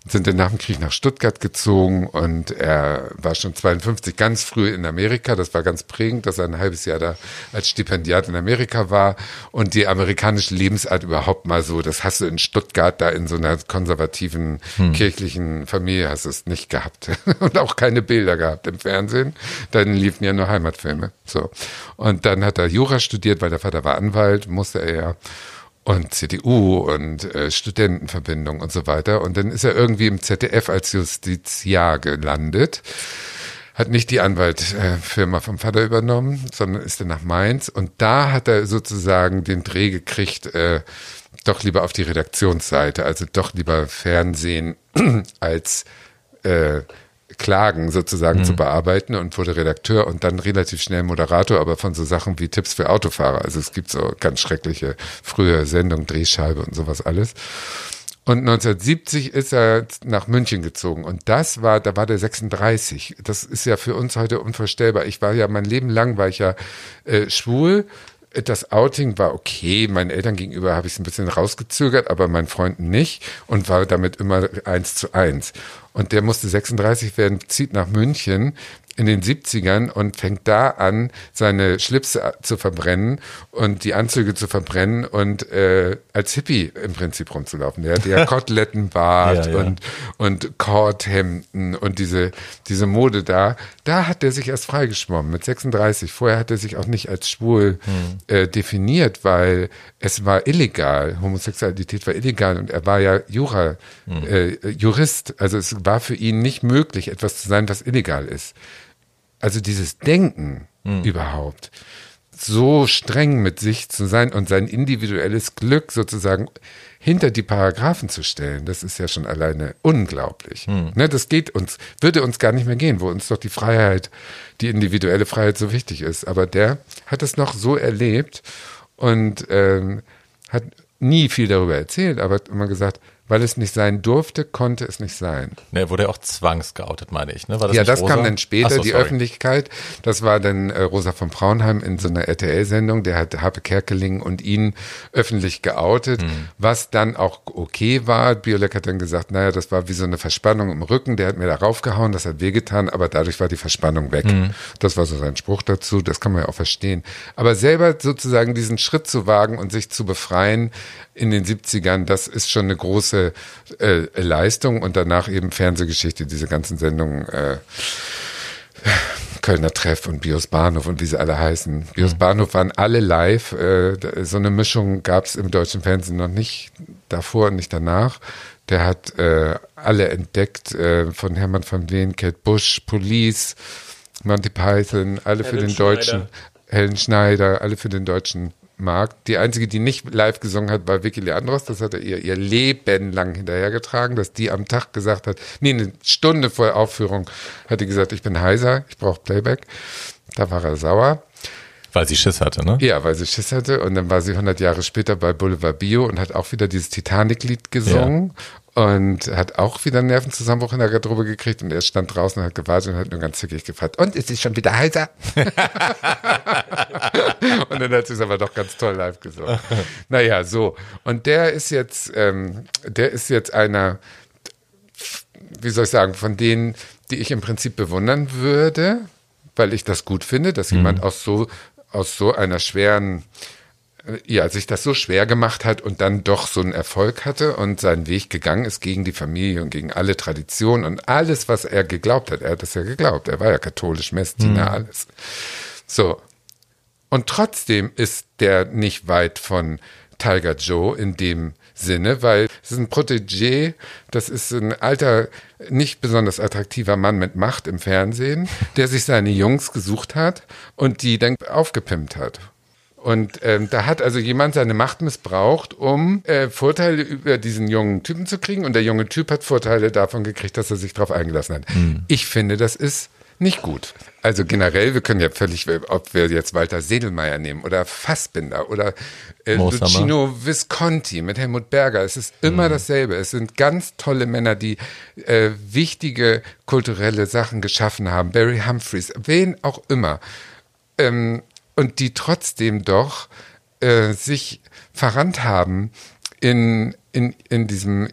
sind dann nach dem Krieg nach Stuttgart gezogen und er war schon 52 ganz früh in Amerika. Das war ganz prägend, dass er ein halbes Jahr da als Stipendiat in Amerika war und die amerikanische Lebensart überhaupt mal so, das hast du in Stuttgart da in so einer konservativen hm. kirchlichen Familie hast du es nicht gehabt <laughs> und auch keine Bilder gehabt im Fernsehen. Dann liefen ja nur Heimatfilme. So. Und dann hat er Jura studiert, weil der Vater war Anwalt, musste er ja. Und CDU und äh, Studentenverbindung und so weiter. Und dann ist er irgendwie im ZDF als Justiziar gelandet. Hat nicht die Anwaltfirma vom Vater übernommen, sondern ist dann nach Mainz. Und da hat er sozusagen den Dreh gekriegt, äh, doch lieber auf die Redaktionsseite, also doch lieber Fernsehen <clears throat> als äh, Klagen sozusagen mhm. zu bearbeiten und wurde Redakteur und dann relativ schnell Moderator, aber von so Sachen wie Tipps für Autofahrer. Also es gibt so ganz schreckliche frühe Sendungen, Drehscheibe und sowas alles. Und 1970 ist er nach München gezogen. Und das war, da war der 36. Das ist ja für uns heute unvorstellbar. Ich war ja mein Leben lang, war ich ja äh, schwul. Das Outing war okay. Meinen Eltern gegenüber habe ich es ein bisschen rausgezögert, aber meinen Freunden nicht und war damit immer eins zu eins. Und der musste 36 werden, zieht nach München in den 70ern und fängt da an, seine Schlipse zu verbrennen und die Anzüge zu verbrennen und äh, als Hippie im Prinzip rumzulaufen. Der hatte ja <laughs> Kotelettenbart ja, ja. und, und Kordhemden und diese, diese Mode da. Da hat er sich erst freigeschwommen mit 36. Vorher hat er sich auch nicht als schwul hm. äh, definiert, weil es war illegal. Homosexualität war illegal und er war ja Jura, hm. äh, Jurist. Also es war für ihn nicht möglich, etwas zu sein, was illegal ist. Also dieses Denken hm. überhaupt, so streng mit sich zu sein und sein individuelles Glück sozusagen hinter die Paragraphen zu stellen, das ist ja schon alleine unglaublich. Hm. Ne, das geht uns, würde uns gar nicht mehr gehen, wo uns doch die Freiheit, die individuelle Freiheit so wichtig ist. Aber der hat es noch so erlebt und ähm, hat nie viel darüber erzählt, aber hat immer gesagt, weil es nicht sein durfte, konnte es nicht sein. Ne, wurde ja auch zwangsgeoutet, meine ich. Ne? Das ja, das Rosa? kam dann später, so, die sorry. Öffentlichkeit. Das war dann äh, Rosa von Braunheim in so einer RTL-Sendung. Der hat Habe Kerkeling und ihn öffentlich geoutet, mhm. was dann auch okay war. Biolek hat dann gesagt, naja, das war wie so eine Verspannung im Rücken. Der hat mir darauf gehauen, das hat wehgetan, aber dadurch war die Verspannung weg. Mhm. Das war so sein Spruch dazu. Das kann man ja auch verstehen. Aber selber sozusagen diesen Schritt zu wagen und sich zu befreien in den 70ern, das ist schon eine große große äh, Leistung und danach eben Fernsehgeschichte, diese ganzen Sendungen. Äh, Kölner Treff und Bios Bahnhof und wie sie alle heißen. Bios mhm. Bahnhof waren alle live. Äh, so eine Mischung gab es im deutschen Fernsehen noch nicht davor und nicht danach. Der hat äh, alle entdeckt, äh, von Hermann van Veen, Kate Bush, Police, Monty Python, alle Helen für den Schneider. deutschen, Helen Schneider, alle für den deutschen mag. Die einzige, die nicht live gesungen hat, war Vicky Leandros. Das hat er ihr, ihr Leben lang hinterhergetragen, dass die am Tag gesagt hat, nee, eine Stunde vor Aufführung hat die gesagt, ich bin heiser, ich brauche Playback. Da war er sauer. Weil sie Schiss hatte, ne? Ja, weil sie Schiss hatte und dann war sie 100 Jahre später bei Boulevard Bio und hat auch wieder dieses Titanic-Lied gesungen und hat auch wieder einen Nervenzusammenbruch in der Garderobe gekriegt und er stand draußen und hat gewartet und hat nur ganz zickig gefragt, und ist sie schon wieder heiser? <laughs> und dann hat sie es aber doch ganz toll live gesungen. naja, so. Und der ist jetzt, ähm, der ist jetzt einer, wie soll ich sagen, von denen, die ich im Prinzip bewundern würde, weil ich das gut finde, dass jemand aus so, aus so einer schweren, äh, ja, sich das so schwer gemacht hat und dann doch so einen Erfolg hatte und seinen Weg gegangen ist gegen die Familie und gegen alle Traditionen und alles, was er geglaubt hat. Er hat das ja geglaubt. Er war ja katholisch, Messdiener, alles. So. Und trotzdem ist der nicht weit von Tiger Joe in dem Sinne, weil es ist ein Protégé, das ist ein alter, nicht besonders attraktiver Mann mit Macht im Fernsehen, der sich seine Jungs gesucht hat und die dann aufgepimpt hat. Und ähm, da hat also jemand seine Macht missbraucht, um äh, Vorteile über diesen jungen Typen zu kriegen. Und der junge Typ hat Vorteile davon gekriegt, dass er sich darauf eingelassen hat. Ich finde, das ist nicht gut. Also generell, wir können ja völlig, ob wir jetzt Walter Sedelmeier nehmen oder Fassbinder oder äh. Luchino Visconti mit Helmut Berger. Es ist immer dasselbe. Es sind ganz tolle Männer, die äh, wichtige kulturelle Sachen geschaffen haben. Barry Humphreys, wen auch immer ähm, und die trotzdem doch äh, sich verrannt haben in, in, in diesem,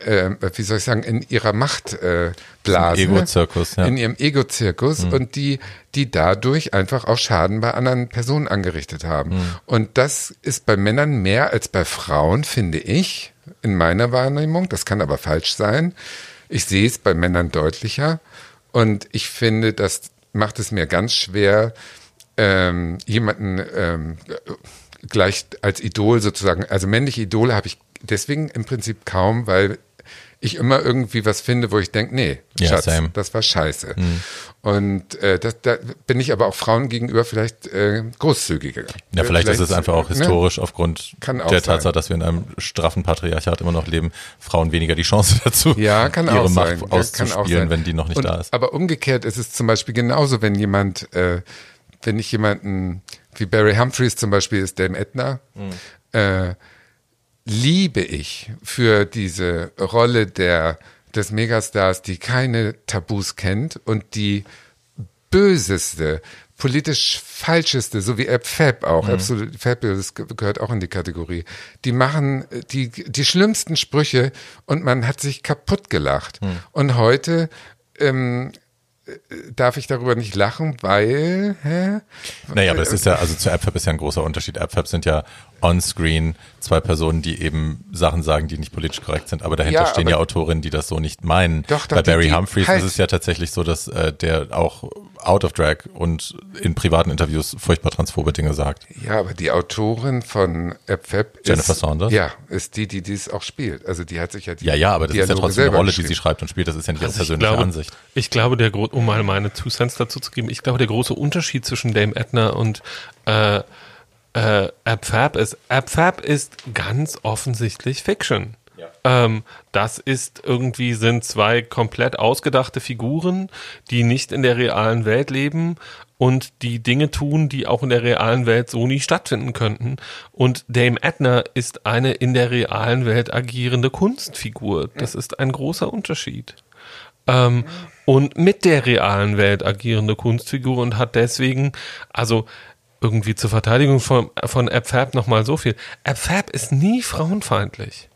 äh, wie soll ich sagen, in ihrer Machtblase. Äh, Ego-Zirkus, ja. In ihrem Ego-Zirkus und die, die dadurch einfach auch Schaden bei anderen Personen angerichtet haben. Und das ist bei Männern mehr als bei Frauen, finde ich, in meiner Wahrnehmung. Das kann aber falsch sein. Ich sehe es bei Männern deutlicher. Und ich finde, das macht es mir ganz schwer, ähm, jemanden ähm, gleich als Idol sozusagen, also männliche Idole habe ich deswegen im Prinzip kaum, weil ich immer irgendwie was finde, wo ich denke, nee, Ja, Schatz. Mhm. das war scheiße. Und äh, das, da bin ich aber auch Frauen gegenüber vielleicht äh, großzügiger. Ja, vielleicht, ist es einfach auch ne? historisch aufgrund Kann auch der sein. Tatsache, dass wir in einem straffen Patriarchat immer noch leben, Frauen weniger die Chance <laughs> dazu, Ja, kann ihre auch Macht sein. Ja, kann auch auszuspielen, sein. wenn die noch nicht Und, da ist. Aber umgekehrt ist es zum Beispiel genauso, wenn jemand, äh, wenn ich jemanden, wie Barry Humphreys zum Beispiel ist, Dame Edna, Mhm. äh, liebe ich für diese Rolle der, des Megastars, die keine Tabus kennt und die böseste, politisch falscheste, so wie App Fab auch, absolut Fab das ge- gehört auch in die Kategorie. Die machen die, die schlimmsten Sprüche und man hat sich kaputt gelacht. Und heute ähm, äh, darf ich darüber nicht lachen, weil, hä? Naja, aber es ist ja, also zu AppFab ist ja ein großer Unterschied. AppFab sind ja on-screen zwei Personen, die eben Sachen sagen, die nicht politisch korrekt sind, aber dahinter Ja, stehen aber- ja Autorinnen, die das so nicht meinen. Doch, doch, Bei die- Barry die Humphreys halt- ist es ja tatsächlich so, dass äh, der auch out of drag und in privaten Interviews furchtbar transphobe Dinge sagt. Ja, aber die Autorin von AppFab ist, Jennifer Saunders? Ja, ist die, die dies auch spielt. Also die hat sich ja die Ja, ja, aber das ist ja Dialoge trotzdem eine Rolle, die sie schreibt und spielt. Das ist ja nicht ihre Also ich persönliche glaube, Ansicht. ich glaube, der um mal meine Two Cents dazu zu geben, ich glaube, der große Unterschied zwischen Dame Edna und äh, äh, AppFab ist, AppFab ist ganz offensichtlich Fiction. Ähm, das ist irgendwie sind zwei komplett ausgedachte Figuren, die nicht in der realen Welt leben und die Dinge tun, die auch in der realen Welt so nie stattfinden könnten. Und Dame Edna ist eine in der realen Welt agierende Kunstfigur. Das ist ein großer Unterschied ähm, und mit der realen Welt agierende Kunstfigur und hat deswegen, also irgendwie zur Verteidigung von, von AppFab nochmal so viel. AppFab ist nie frauenfeindlich,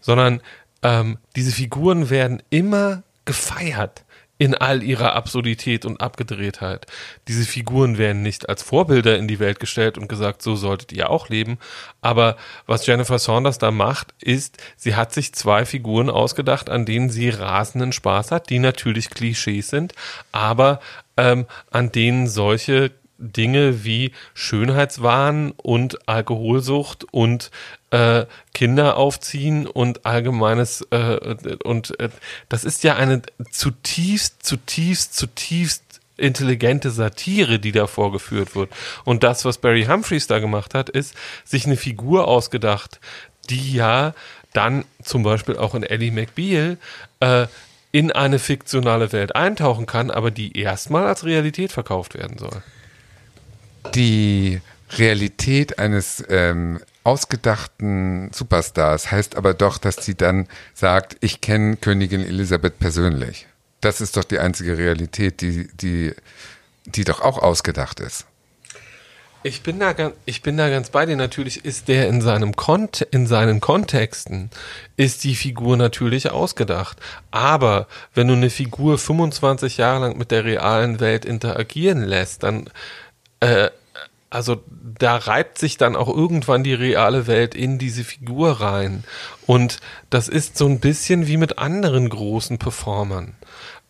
sondern ähm, diese Figuren werden immer gefeiert in all ihrer Absurdität und Abgedrehtheit. Diese Figuren werden nicht als Vorbilder in die Welt gestellt und gesagt, so solltet ihr auch leben. Aber was Jennifer Saunders da macht, ist, sie hat sich zwei Figuren ausgedacht, an denen sie rasenden Spaß hat, die natürlich Klischees sind, aber ähm, an denen solche Dinge wie Schönheitswahn und Alkoholsucht und äh, Kinder aufziehen und allgemeines äh, und äh, das ist ja eine zutiefst, zutiefst, zutiefst intelligente Satire, die da vorgeführt wird. Und das, was Barry Humphreys da gemacht hat, ist sich eine Figur ausgedacht, die ja dann zum Beispiel auch in Ellie McBeal äh, in eine fiktionale Welt eintauchen kann, aber die erstmal als Realität verkauft werden soll. Die Realität eines ähm, ausgedachten Superstars heißt aber doch, dass sie dann sagt, ich kenne Königin Elisabeth persönlich. Das ist doch die einzige Realität, die, die, die doch auch ausgedacht ist. Ich bin da ganz, ich bin da ganz bei dir. Natürlich ist der in seinem Kont in seinen Kontexten ist die Figur natürlich ausgedacht. Aber wenn du eine Figur 25 Jahre lang mit der realen Welt interagieren lässt, dann äh, also da reibt sich dann auch irgendwann die reale Welt in diese Figur rein. Und das ist so ein bisschen wie mit anderen großen Performern.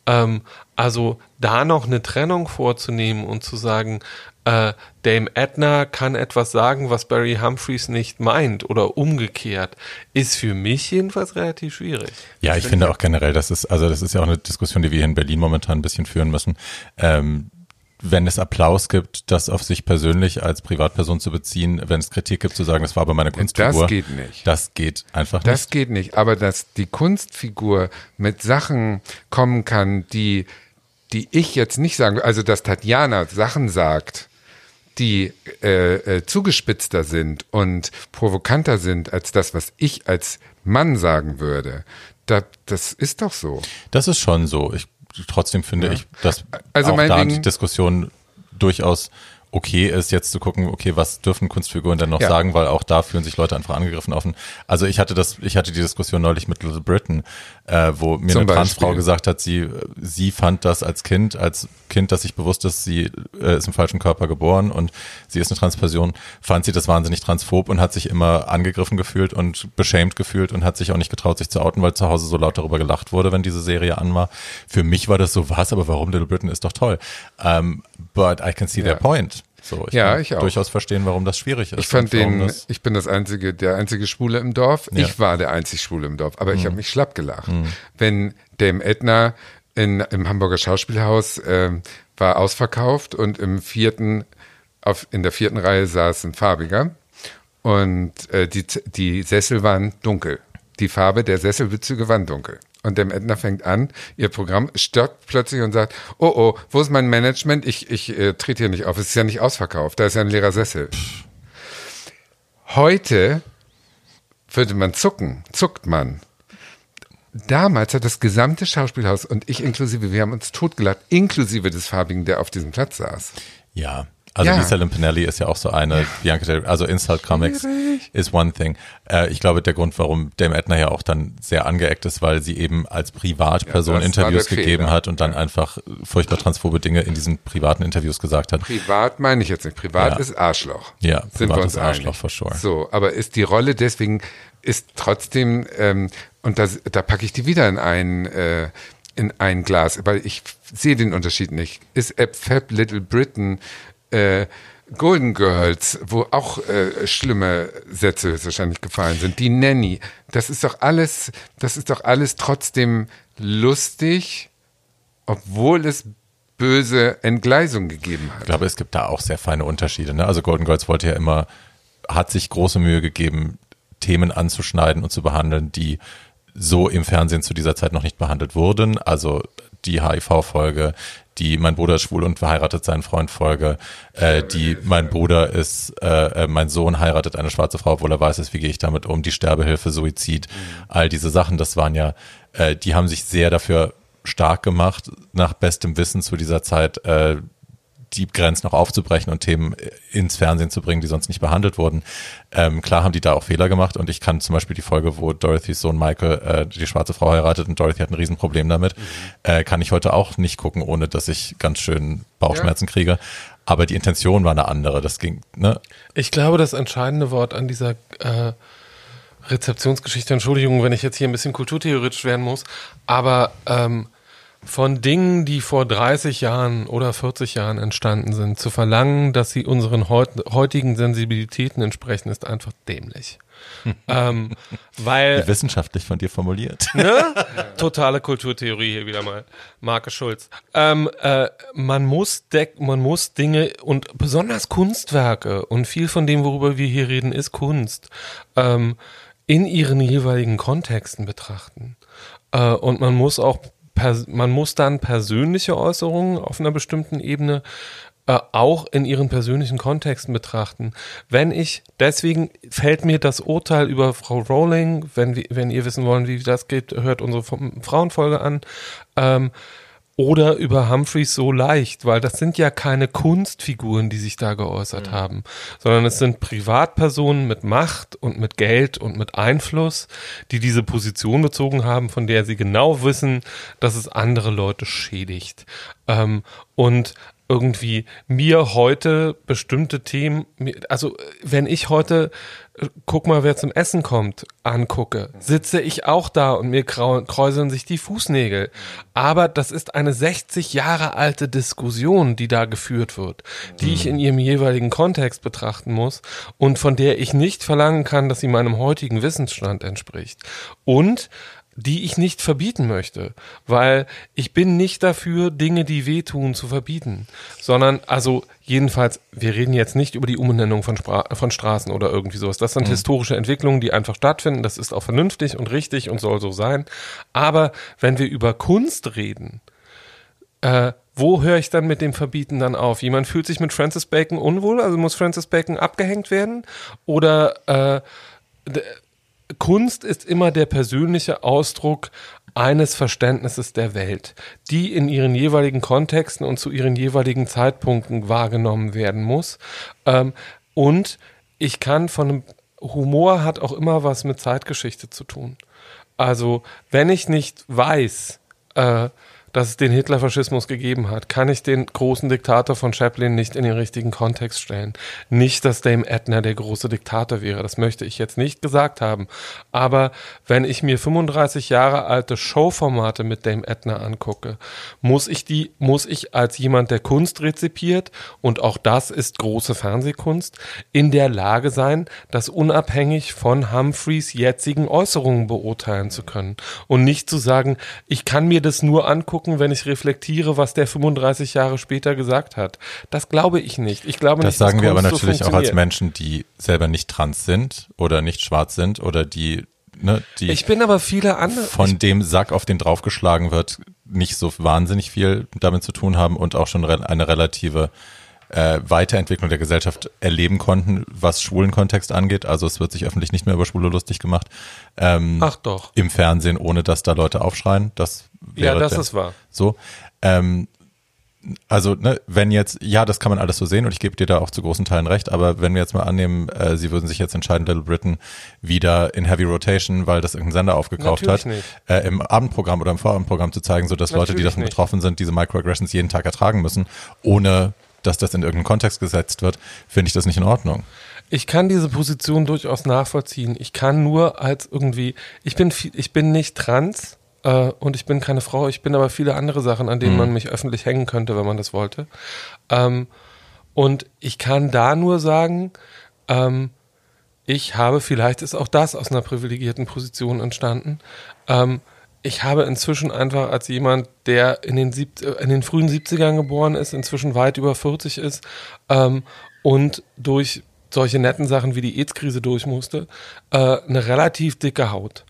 Ähm, also da noch eine Trennung vorzunehmen und zu sagen, äh, Dame Edna kann etwas sagen, was Barry Humphreys nicht meint oder umgekehrt, ist für mich jedenfalls relativ schwierig. Ja, ich finde auch generell, das ist, also das ist ja auch eine Diskussion, die wir hier in Berlin momentan ein bisschen führen müssen. Ähm, wenn es Applaus gibt, das auf sich persönlich als Privatperson zu beziehen, wenn es Kritik gibt, zu sagen, das war aber meine Kunstfigur. Das geht nicht. Das geht einfach Das nicht. geht nicht. Aber dass die Kunstfigur mit Sachen kommen kann, die, die ich jetzt nicht sagen will, also dass Tatjana Sachen sagt, die äh, äh, zugespitzter sind und provokanter sind als das, was ich als Mann sagen würde, da, das ist doch so. Das ist schon so. Ich, trotzdem finde ich, dass Also auch da die Diskussion durchaus okay ist, jetzt zu gucken, okay, was dürfen Kunstfiguren denn noch Ja. sagen, weil auch da fühlen sich Leute einfach angegriffen offen. Also ich hatte das, ich hatte die Diskussion neulich mit Little Britain, äh, wo mir Zum eine Transfrau Beispiel. gesagt hat, sie, sie fand das als Kind, als Kind, das sich bewusst ist, sie äh, ist im falschen Körper geboren und sie ist eine Transperson, fand sie das wahnsinnig transphob und hat sich immer angegriffen gefühlt und beschämt gefühlt und hat sich auch nicht getraut, sich zu outen, weil zu Hause so laut darüber gelacht wurde, wenn diese Serie an war. Für mich war das so, was, aber warum Little Britain ist doch toll. Um, but I can see Ja. their point. So, ich Ja, kann ich auch. durchaus verstehen, warum das schwierig ist. Ich fand den, ich bin das einzige, der einzige Schwule im Dorf. Ja. Ich war der einzig Schwule im Dorf, aber ich Mhm. habe mich schlapp gelacht. Wenn Dame Edna in, im Hamburger Schauspielhaus ähm, war ausverkauft und im vierten, auf, in der vierten Reihe saß ein Farbiger und äh, die, die Sessel waren dunkel. Die Farbe der Sesselbezüge waren dunkel. Und dem Edna fängt an, ihr Programm stört plötzlich und sagt, oh oh, wo ist mein Management? Ich, ich äh, trete hier nicht auf, es ist ja nicht ausverkauft, da ist ja ein leerer Sessel. Heute würde man zucken, zuckt man. Damals hat das gesamte Schauspielhaus und ich inklusive, wir haben uns totgelacht, inklusive des Farbigen, der auf diesem Platz saß. Ja. Also Ja. Lisa Limpanelli ist ja auch so eine, Bianca Del, also Insult Comics is one thing. Äh, ich glaube, der Grund, warum Dame Edna ja auch dann sehr angeeckt ist, weil sie eben als Privatperson Ja, das Interviews gegeben Fehler. hat und dann einfach furchtbar transphobe Dinge in diesen privaten Interviews gesagt hat. Privat meine ich jetzt nicht. Privat Ja. ist Arschloch. Ja, sind privat wir uns ist Arschloch, einig. for sure. So, aber ist die Rolle deswegen ist trotzdem ähm, und da, da packe ich die wieder in ein äh, in ein Glas, weil ich sehe den Unterschied nicht. Ist App Fab Little Britain äh, Golden Girls, wo auch äh, schlimme Sätze wahrscheinlich gefallen sind. Die Nanny, das ist doch alles, das ist doch alles trotzdem lustig, obwohl es böse Entgleisung gegeben hat. Ich glaube, es gibt da auch sehr feine Unterschiede. Ne? Also Golden Girls wollte ja immer, hat sich große Mühe gegeben, Themen anzuschneiden und zu behandeln, die so im Fernsehen zu dieser Zeit noch nicht behandelt wurden. Also die HIV-Folge, die mein Bruder ist schwul und verheiratet seinen Freund Folge, äh, die mein Bruder ist, äh, äh, mein Sohn heiratet eine schwarze Frau, obwohl er weiß ist, wie gehe ich damit um, die Sterbehilfe, Suizid, all diese Sachen, das waren ja, äh, die haben sich sehr dafür stark gemacht, nach bestem Wissen zu dieser Zeit, äh, die Grenzen noch aufzubrechen und Themen ins Fernsehen zu bringen, die sonst nicht behandelt wurden. Ähm, klar haben die da auch Fehler gemacht und ich kann zum Beispiel die Folge, wo Dorothys Sohn Michael äh, die schwarze Frau heiratet und Dorothy hat ein Riesenproblem damit, äh, kann ich heute auch nicht gucken, ohne dass ich ganz schön Bauchschmerzen kriege. Aber die Intention war eine andere. Das ging, ne? Ich glaube, das entscheidende Wort an dieser äh, Rezeptionsgeschichte, Entschuldigung, wenn ich jetzt hier ein bisschen kulturtheoretisch werden muss, aber ähm, von Dingen, die vor 30 Jahren oder 40 Jahren entstanden sind, zu verlangen, dass sie unseren heut, heutigen Sensibilitäten entsprechen, ist einfach dämlich. ähm, weil Wissenschaftlich von dir formuliert. ne? Totale Kulturtheorie hier wieder mal. Marke Schulz. Ähm, äh, man muss deck, man muss Dinge und besonders Kunstwerke und viel von dem, worüber wir hier reden, ist Kunst, ähm, in ihren jeweiligen Kontexten betrachten. Äh, und man muss auch, man muss dann persönliche Äußerungen auf einer bestimmten Ebene äh, auch in ihren persönlichen Kontexten betrachten. Wenn ich, deswegen fällt mir das Urteil über Frau Rowling, wenn, wenn ihr wissen wollen, wie das geht, hört unsere Frauenfolge an, ähm, oder über Humphreys so leicht, weil das sind ja keine Kunstfiguren, die sich da geäußert mhm. haben, sondern es sind Privatpersonen mit Macht und mit Geld und mit Einfluss, die diese Position bezogen haben, von der sie genau wissen, dass es andere Leute schädigt. Ähm, und irgendwie mir heute bestimmte Themen, also wenn ich heute äh, guck mal, wer zum Essen kommt, angucke, sitze ich auch da und mir kräuseln sich die Fußnägel. Aber das ist eine 60 Jahre alte Diskussion, die da geführt wird, die ich in ihrem jeweiligen Kontext betrachten muss und von der ich nicht verlangen kann, dass sie meinem heutigen Wissensstand entspricht. Und die ich nicht verbieten möchte, weil ich bin nicht dafür, Dinge, die wehtun, zu verbieten, sondern also jedenfalls, wir reden jetzt nicht über die Umbenennung von, Spra von Straßen oder irgendwie sowas. Das sind mhm. historische Entwicklungen, die einfach stattfinden. Das ist auch vernünftig und richtig und soll so sein. Aber wenn wir über Kunst reden, äh, wo höre ich dann mit dem Verbieten dann auf? Jemand fühlt sich mit Francis Bacon unwohl, also muss Francis Bacon abgehängt werden? Oder äh, Kunst ist immer der persönliche Ausdruck eines Verständnisses der Welt, die in ihren jeweiligen Kontexten und zu ihren jeweiligen Zeitpunkten wahrgenommen werden muss. Ähm, und ich kann von einem Humor hat auch immer was mit Zeitgeschichte zu tun. Also wenn ich nicht weiß, äh, dass es den Hitlerfaschismus gegeben hat, kann ich den großen Diktator von Chaplin nicht in den richtigen Kontext stellen. Nicht, dass Dame Edna der große Diktator wäre, das möchte ich jetzt nicht gesagt haben. Aber wenn ich mir 35 Jahre alte Showformate mit Dame Edna angucke, muss ich die, muss ich als jemand, der Kunst rezipiert, und auch das ist große Fernsehkunst, in der Lage sein, das unabhängig von Humphreys jetzigen Äußerungen beurteilen zu können. Und nicht zu sagen, ich kann mir das nur angucken, angucken, wenn ich reflektiere, was der 35 Jahre später gesagt hat. Das glaube ich nicht. Ich glaube das nicht, sagen wir aber natürlich so auch als Menschen, die selber nicht trans sind oder nicht schwarz sind oder die Ne, die ich bin aber viele andere. Von dem Sack, auf den draufgeschlagen wird, nicht so wahnsinnig viel damit zu tun haben und auch schon eine relative äh, Weiterentwicklung der Gesellschaft erleben konnten, was schwulen Kontext angeht. Also es wird sich öffentlich nicht mehr über Schwule lustig gemacht. Ähm, Ach doch. Im Fernsehen, ohne dass da Leute aufschreien. Das ja, das ist wahr. So. Ähm, also, ne, wenn jetzt, ja, das kann man alles so sehen und ich gebe dir da auch zu großen Teilen recht, aber wenn wir jetzt mal annehmen, äh, sie würden sich jetzt entscheiden, Little Britain wieder in Heavy Rotation, weil das irgendein Sender aufgekauft Natürlich hat, äh, im Abendprogramm oder im Vorabendprogramm zu zeigen, so dass Leute, die davon nicht. betroffen sind, diese Microaggressions jeden Tag ertragen müssen, ohne dass das in irgendeinen Kontext gesetzt wird, finde ich das nicht in Ordnung. Ich kann diese Position durchaus nachvollziehen. Ich kann nur als irgendwie, ich bin, ich bin nicht trans, äh, und ich bin keine Frau, ich bin aber viele andere Sachen, an denen mhm. man mich öffentlich hängen könnte, wenn man das wollte. Ähm, und ich kann da nur sagen, ähm, ich habe, vielleicht ist auch das aus einer privilegierten Position entstanden, ähm, ich habe inzwischen einfach als jemand, der in den, sieb in den frühen 70ern geboren ist, inzwischen weit über 40 ist ähm, und durch solche netten Sachen wie die AIDS-Krise durch musste, äh, eine relativ dicke Haut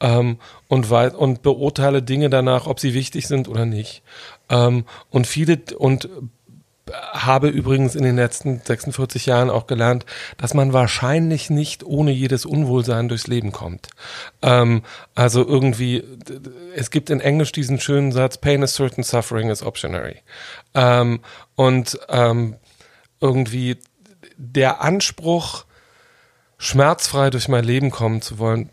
ähm, und, und beurteile Dinge danach, ob sie wichtig sind oder nicht. Ähm, und viele und habe übrigens in den letzten 46 Jahren auch gelernt, dass man wahrscheinlich nicht ohne jedes Unwohlsein durchs Leben kommt. Ähm, also irgendwie, es gibt in Englisch diesen schönen Satz, Pain is certain, suffering is optionary. Ähm, und ähm, irgendwie der Anspruch, schmerzfrei durch mein Leben kommen zu wollen,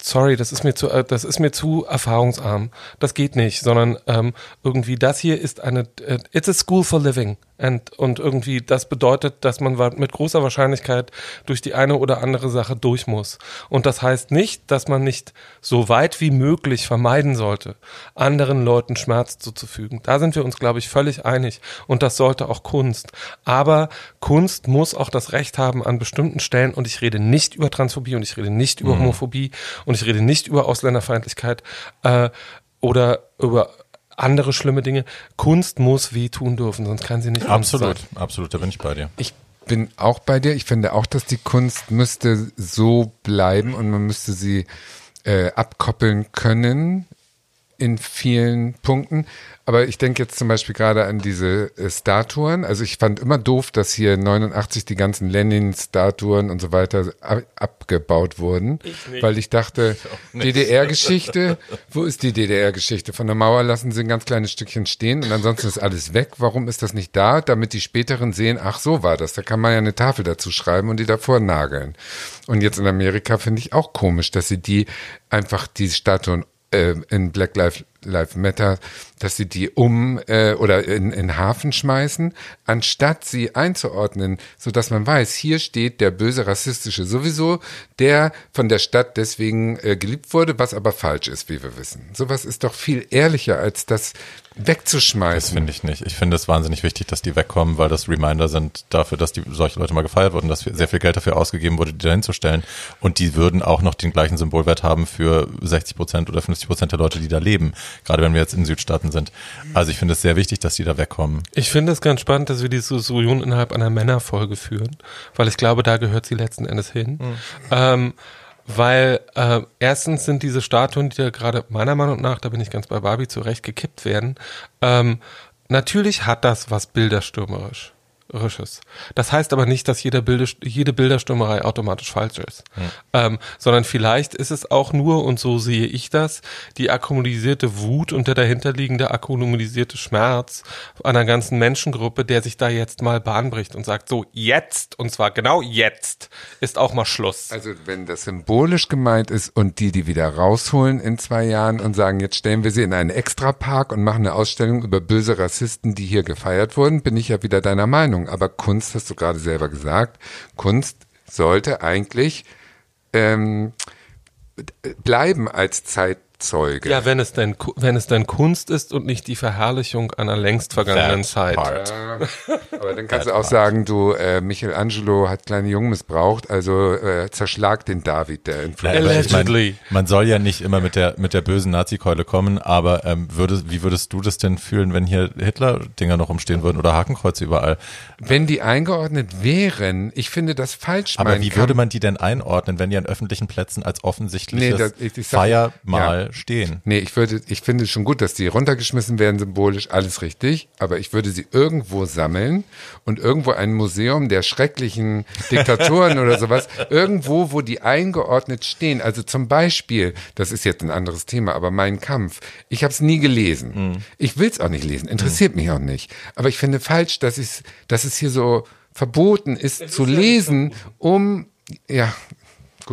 sorry, das ist mir zu, äh, das ist mir zu erfahrungsarm. Das geht nicht, sondern ähm, irgendwie das hier ist eine, äh, it's a school for living. And, und irgendwie das bedeutet, dass man mit großer Wahrscheinlichkeit durch die eine oder andere Sache durch muss. Und das heißt nicht, dass man nicht so weit wie möglich vermeiden sollte, anderen Leuten Schmerz zuzufügen. Da sind wir uns, glaube ich, völlig einig. Und das sollte auch Kunst. Aber Kunst muss auch das Recht haben an bestimmten Stellen, und ich rede nicht über Transphobie und ich rede nicht über mhm. Homophobie und ich rede nicht über Ausländerfeindlichkeit äh, oder über andere schlimme Dinge. Kunst muss wehtun dürfen, sonst kann sie nicht Absolut, sein. absolut, da bin ich bei dir. Ich bin auch bei dir. Ich finde auch, dass die Kunst müsste so bleiben und man müsste sie äh, abkoppeln können in vielen Punkten. Aber ich denke jetzt zum Beispiel gerade an diese äh, Statuen. Also ich fand immer doof, dass hier 89 die ganzen Lenin-Statuen und so weiter ab abgebaut wurden. Ich weil ich dachte, DDR-Geschichte, wo ist die DDR-Geschichte? Von der Mauer lassen sie ein ganz kleines Stückchen stehen und ansonsten ist alles weg. Warum ist das nicht da? Damit die späteren sehen, ach so war das. Da kann man ja eine Tafel dazu schreiben und die davor nageln. Und jetzt in Amerika finde ich auch komisch, dass sie die einfach die Statuen äh, in Black Lives Life Matter, dass sie die um äh, oder in, in Hafen schmeißen, anstatt sie einzuordnen, so dass man weiß, hier steht der böse rassistische sowieso, der von der Stadt deswegen äh, geliebt wurde, was aber falsch ist, wie wir wissen. Sowas ist doch viel ehrlicher, als das wegzuschmeißen. Das finde ich nicht. Ich finde es wahnsinnig wichtig, dass die wegkommen, weil das Reminder sind dafür, dass die solche Leute mal gefeiert wurden, dass sehr viel Geld dafür ausgegeben wurde, die da hinzustellen. Und die würden auch noch den gleichen Symbolwert haben für 60 Prozent oder 50 Prozent der Leute, die da leben. Gerade wenn wir jetzt in Südstaaten sind. Also ich finde es sehr wichtig, dass die da wegkommen. Ich finde es ganz spannend, dass wir diese Diskussion innerhalb einer Männerfolge führen, weil ich glaube, da gehört sie letzten Endes hin. Mhm. Ähm, weil äh, erstens sind diese Statuen, die da gerade meiner Meinung nach, da bin ich ganz bei Barbie, zurecht gekippt werden, ähm, natürlich hat das was bilderstürmerisch. Risches. Das heißt aber nicht, dass jede, Bilder, jede Bilderstürmerei automatisch falsch ist, hm. ähm, sondern vielleicht ist es auch nur, und so sehe ich das, die akkumulierte Wut und der dahinterliegende akkumulierte Schmerz einer ganzen Menschengruppe, der sich da jetzt mal Bahn bricht und sagt, so jetzt, und zwar genau jetzt, ist auch mal Schluss. Also wenn das symbolisch gemeint ist und die, die wieder rausholen in zwei Jahren und sagen, jetzt stellen wir sie in einen Extrapark und machen eine Ausstellung über böse Rassisten, die hier gefeiert wurden, bin ich ja wieder deiner Meinung. Meinung, aber Kunst, hast du gerade selber gesagt, Kunst sollte eigentlich ähm, bleiben als Zeit, Werkzeuge. Ja, wenn es denn, wenn es denn Kunst ist und nicht die Verherrlichung einer längst vergangenen That Zeit. Äh, <laughs> aber dann kannst That du auch part. sagen, du, äh, Michelangelo hat kleine Jungen missbraucht, also äh, zerschlag den David, der Allegedly. Ich mein, man soll ja nicht immer mit der, mit der bösen Nazi-Keule kommen, aber ähm, würde, wie würdest du das denn fühlen, wenn hier Hitler-Dinger noch umstehen würden oder Hakenkreuze überall? Wenn die eingeordnet wären, ich finde das falsch. Aber wie würde man die denn einordnen, wenn die an öffentlichen Plätzen als offensichtliches nee, das, ich, ich sag, Feiermal ja stehen. Nee, ich würde, ich finde schon gut, dass die runtergeschmissen werden, symbolisch, alles richtig. Aber ich würde sie irgendwo sammeln und irgendwo ein Museum der schrecklichen Diktatoren oder sowas, <laughs> irgendwo, wo die eingeordnet stehen. Also zum Beispiel, das ist jetzt ein anderes Thema, aber mein Kampf. Ich habe es nie gelesen. Mhm. Ich will es auch nicht lesen, interessiert mhm. mich auch nicht. Aber ich finde falsch, dass, dass es hier so verboten ist, es zu ist lesen, um ja,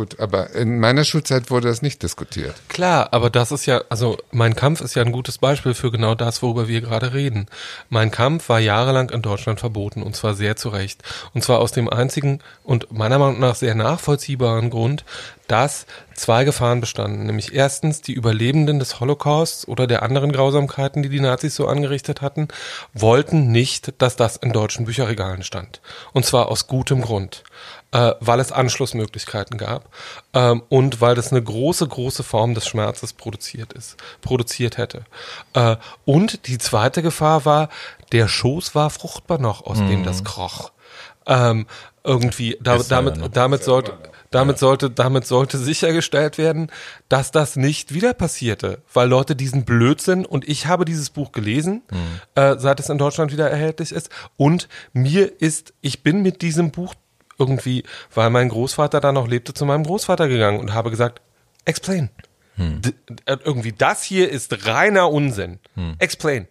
Gut, aber in meiner Schulzeit wurde das nicht diskutiert. Klar, aber das ist ja, also mein Kampf ist ja ein gutes Beispiel für genau das, worüber wir gerade reden. Mein Kampf war jahrelang in Deutschland verboten und zwar sehr zu Recht. Und zwar aus dem einzigen und meiner Meinung nach sehr nachvollziehbaren Grund, dass zwei Gefahren bestanden. Nämlich erstens die Überlebenden des Holocausts oder der anderen Grausamkeiten, die die Nazis so angerichtet hatten, wollten nicht, dass das in deutschen Bücherregalen stand. Und zwar aus gutem Grund äh, weil es Anschlussmöglichkeiten gab ähm, und weil das eine große, große Form des Schmerzes produziert ist, produziert hätte. Äh, und die zweite Gefahr war, der Schoß war fruchtbar noch, aus mhm. dem das kroch. Ähm, irgendwie, da, damit, damit sollte, damit sollte, damit sollte sichergestellt werden, dass das nicht wieder passierte, weil Leute diesen Blödsinn und ich habe dieses Buch gelesen, mhm. äh, seit es in Deutschland wieder erhältlich ist und mir ist, ich bin mit diesem Buch irgendwie, weil mein Großvater da noch lebte, zu meinem Großvater gegangen und habe gesagt, explain. Hm. Äh, irgendwie, das hier ist reiner Unsinn. Hm. Explain.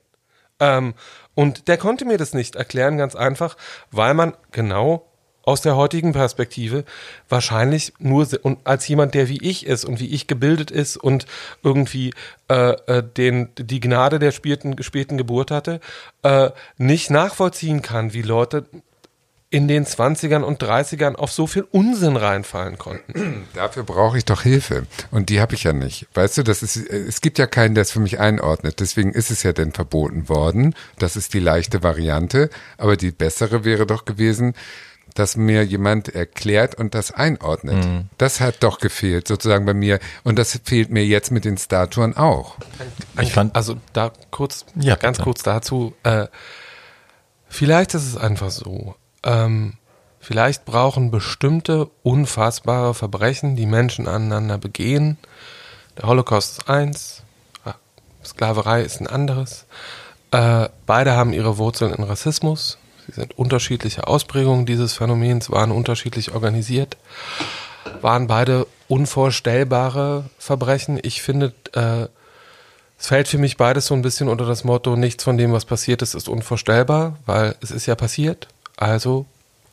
Ähm, und der konnte mir das nicht erklären, ganz einfach, weil man genau aus der heutigen Perspektive wahrscheinlich nur und als jemand, der wie ich ist und wie ich gebildet ist und irgendwie äh, äh, den die Gnade der späten, späten Geburt hatte, äh, nicht nachvollziehen kann, wie Leute in den 20ern und 30ern auf so viel Unsinn reinfallen konnten. <clears throat> Dafür brauche ich doch Hilfe. Und die habe ich ja nicht. Weißt du, das ist, es gibt ja keinen, der es für mich einordnet. Deswegen ist es ja denn verboten worden. Das ist die leichte Variante. Aber die bessere wäre doch gewesen, dass mir jemand erklärt und das einordnet. Mhm. Das hat doch gefehlt, sozusagen bei mir. Und das fehlt mir jetzt mit den Statuen auch. Ich fand, also da kurz, ja, ganz bitte. kurz dazu, äh, vielleicht ist es einfach so, ähm, vielleicht brauchen bestimmte unfassbare Verbrechen, die Menschen aneinander begehen. Der Holocaust ist eins, Sklaverei ist ein anderes. Äh, beide haben ihre Wurzeln in Rassismus. Sie sind unterschiedliche Ausprägungen dieses Phänomens, waren unterschiedlich organisiert, waren beide unvorstellbare Verbrechen. Ich finde, äh, es fällt für mich beides so ein bisschen unter das Motto, nichts von dem, was passiert ist, ist unvorstellbar, weil es ist ja passiert. Also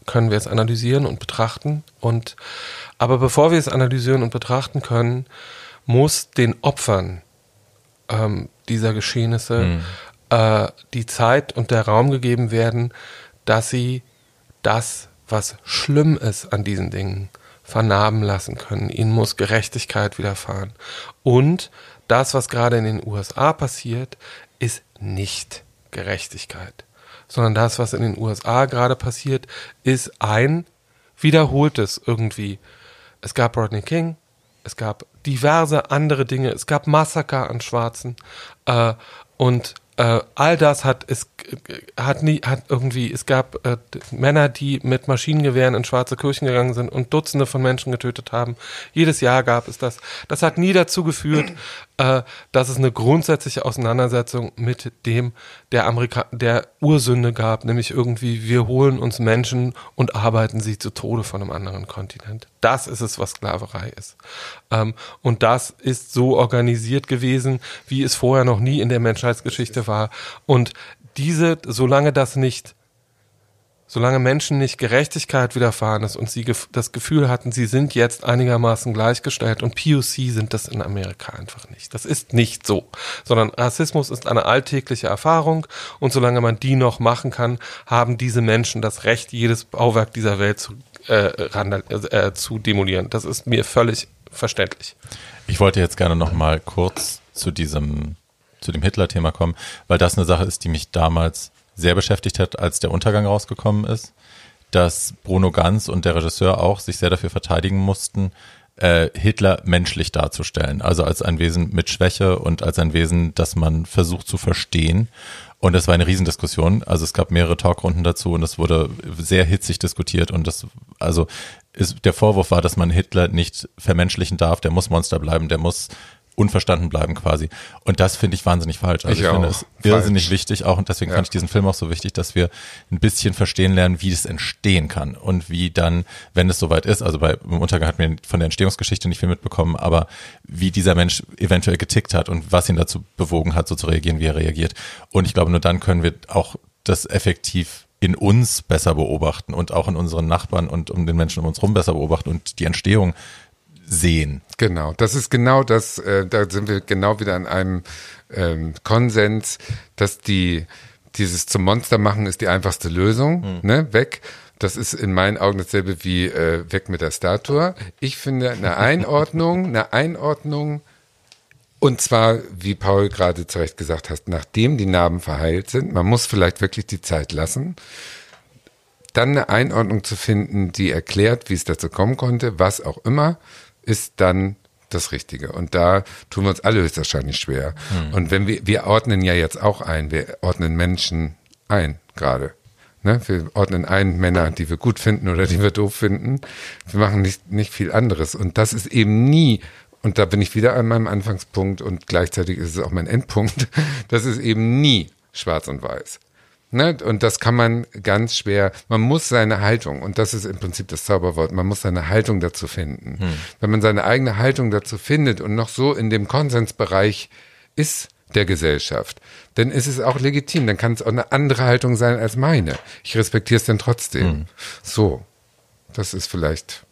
können wir es analysieren und betrachten. Und aber bevor wir es analysieren und betrachten können, muss den Opfern ähm, dieser Geschehnisse mhm. äh, die Zeit und der Raum gegeben werden, dass sie das, was schlimm ist an diesen Dingen, vernarben lassen können. Ihnen muss Gerechtigkeit widerfahren. Und das, was gerade in den USA passiert, ist nicht Gerechtigkeit, sondern das, was in den USA gerade passiert, ist ein wiederholtes irgendwie. Es gab Rodney King, es gab diverse andere Dinge, es gab Massaker an Schwarzen äh, und äh, all das hat es hat nie hat irgendwie es gab äh, Männer, die mit Maschinengewehren in schwarze Kirchen gegangen sind und Dutzende von Menschen getötet haben. Jedes Jahr gab es das. Das hat nie dazu geführt, äh, dass es eine grundsätzliche Auseinandersetzung mit dem der Amerika der Ursünde gab, nämlich irgendwie wir holen uns Menschen und arbeiten sie zu Tode von einem anderen Kontinent. Das ist es, was Sklaverei ist. Ähm, und das ist so organisiert gewesen, wie es vorher noch nie in der Menschheitsgeschichte war. Und diese, solange das nicht solange Menschen nicht Gerechtigkeit widerfahren ist und sie das Gefühl hatten, sie sind jetzt einigermaßen gleichgestellt und POC sind das in Amerika einfach nicht. Das ist nicht so, sondern Rassismus ist eine alltägliche Erfahrung und solange man die noch machen kann, haben diese Menschen das Recht, jedes Bauwerk dieser Welt zu, äh, äh, zu demolieren. Das ist mir völlig verständlich. Ich wollte jetzt gerne noch mal kurz zu diesem zu dem Hitler-Thema kommen, weil das eine Sache ist, die mich damals sehr beschäftigt hat, als der Untergang rausgekommen ist, dass Bruno Ganz und der Regisseur auch sich sehr dafür verteidigen mussten, äh, Hitler menschlich darzustellen, also als ein Wesen mit Schwäche und als ein Wesen, das man versucht zu verstehen. Und das war eine Riesendiskussion. Also es gab mehrere Talkrunden dazu und es wurde sehr hitzig diskutiert. Und das, also ist, der Vorwurf war, dass man Hitler nicht vermenschlichen darf. Der muss Monster bleiben. Der muss unverstanden bleiben quasi. Und das finde ich wahnsinnig falsch. Also ich, ich finde es irrsinnig falsch. wichtig auch und deswegen ja. fand ich diesen Film auch so wichtig, dass wir ein bisschen verstehen lernen, wie es entstehen kann und wie dann, wenn es soweit ist, also bei im Untergang hat mir von der Entstehungsgeschichte nicht viel mitbekommen, aber wie dieser Mensch eventuell getickt hat und was ihn dazu bewogen hat, so zu reagieren, wie er reagiert. Und ich glaube, nur dann können wir auch das effektiv in uns besser beobachten und auch in unseren Nachbarn und um den Menschen um uns herum besser beobachten und die Entstehung sehen. Genau, das ist genau das, äh, da sind wir genau wieder an einem ähm, Konsens, dass die dieses zum Monster machen ist die einfachste Lösung, mhm. ne, weg. Das ist in meinen Augen dasselbe wie äh, weg mit der Statue. Ich finde eine Einordnung, eine Einordnung und zwar, wie Paul gerade zu Recht gesagt hat, nachdem die Narben verheilt sind, man muss vielleicht wirklich die Zeit lassen, dann eine Einordnung zu finden, die erklärt, wie es dazu kommen konnte, was auch immer, ist dann das Richtige. Und da tun wir uns alle höchstwahrscheinlich schwer. Hm. Und wenn wir, wir ordnen ja jetzt auch ein, wir ordnen Menschen ein, gerade. Ne? Wir ordnen ein Männer, die wir gut finden oder die wir doof finden. Wir machen nicht, nicht viel anderes. Und das ist eben nie, und da bin ich wieder an meinem Anfangspunkt und gleichzeitig ist es auch mein Endpunkt, <laughs> das ist eben nie schwarz und weiß. Ne? Und das kann man ganz schwer, man muss seine Haltung, und das ist im Prinzip das Zauberwort, man muss seine Haltung dazu finden. Hm. Wenn man seine eigene Haltung dazu findet und noch so in dem Konsensbereich ist der Gesellschaft, dann ist es auch legitim, dann kann es auch eine andere Haltung sein als meine. Ich respektiere es dann trotzdem. Hm. So, das ist vielleicht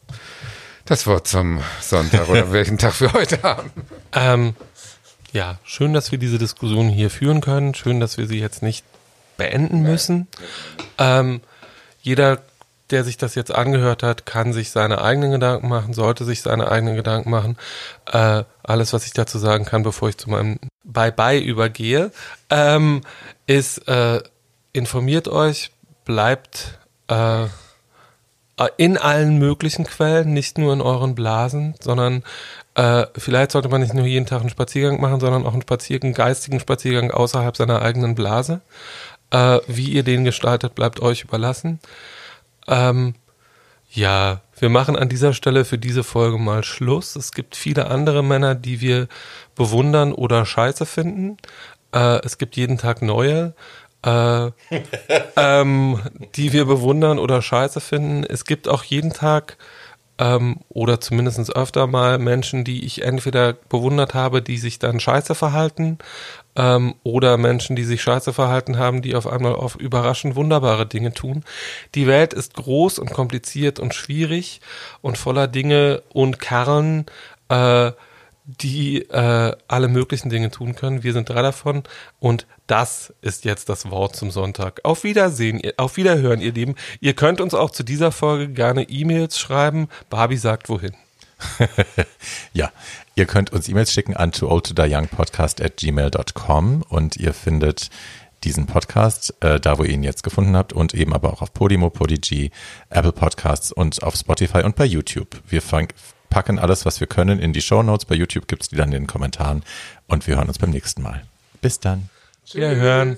das Wort zum Sonntag oder <laughs> welchen Tag wir heute haben. Ähm, ja, schön, dass wir diese Diskussion hier führen können. Schön, dass wir sie jetzt nicht beenden müssen. Ähm, jeder, der sich das jetzt angehört hat, kann sich seine eigenen Gedanken machen, sollte sich seine eigenen Gedanken machen. Äh, alles, was ich dazu sagen kann, bevor ich zu meinem Bye-bye übergehe, ähm, ist, äh, informiert euch, bleibt äh, in allen möglichen Quellen, nicht nur in euren Blasen, sondern äh, vielleicht sollte man nicht nur jeden Tag einen Spaziergang machen, sondern auch einen Spaziergang, geistigen Spaziergang außerhalb seiner eigenen Blase. Äh, wie ihr den gestaltet, bleibt euch überlassen. Ähm, Ja, wir machen an dieser Stelle für diese Folge mal Schluss. Es gibt viele andere Männer, die wir bewundern oder scheiße finden. Äh, es gibt jeden Tag neue, äh, <laughs> ähm, die wir bewundern oder scheiße finden. Es gibt auch jeden Tag ähm, oder zumindest öfter mal Menschen, die ich entweder bewundert habe, die sich dann scheiße verhalten ähm, oder Menschen, die sich scheiße verhalten haben, die auf einmal auf überraschend wunderbare Dinge tun. Die Welt ist groß und kompliziert und schwierig und voller Dinge und Kerlen, äh, die äh, alle möglichen Dinge tun können. Wir sind drei davon und das ist jetzt das Wort zum Sonntag. Auf Wiedersehen, auf Wiederhören, ihr Lieben. Ihr könnt uns auch zu dieser Folge gerne E-Mails schreiben. Barbie sagt wohin. <laughs> ja, ihr könnt uns E-Mails schicken an tooldtodyyoungpodcast at gmail.com und ihr findet diesen Podcast, äh, da wo ihr ihn jetzt gefunden habt und eben aber auch auf Podimo, Podigy, Apple Podcasts und auf Spotify und bei YouTube. Wir fang, packen alles, was wir können, in die Show Notes. Bei YouTube gibt's die dann in den Kommentaren und wir hören uns beim nächsten Mal. Bis dann. Wir hören.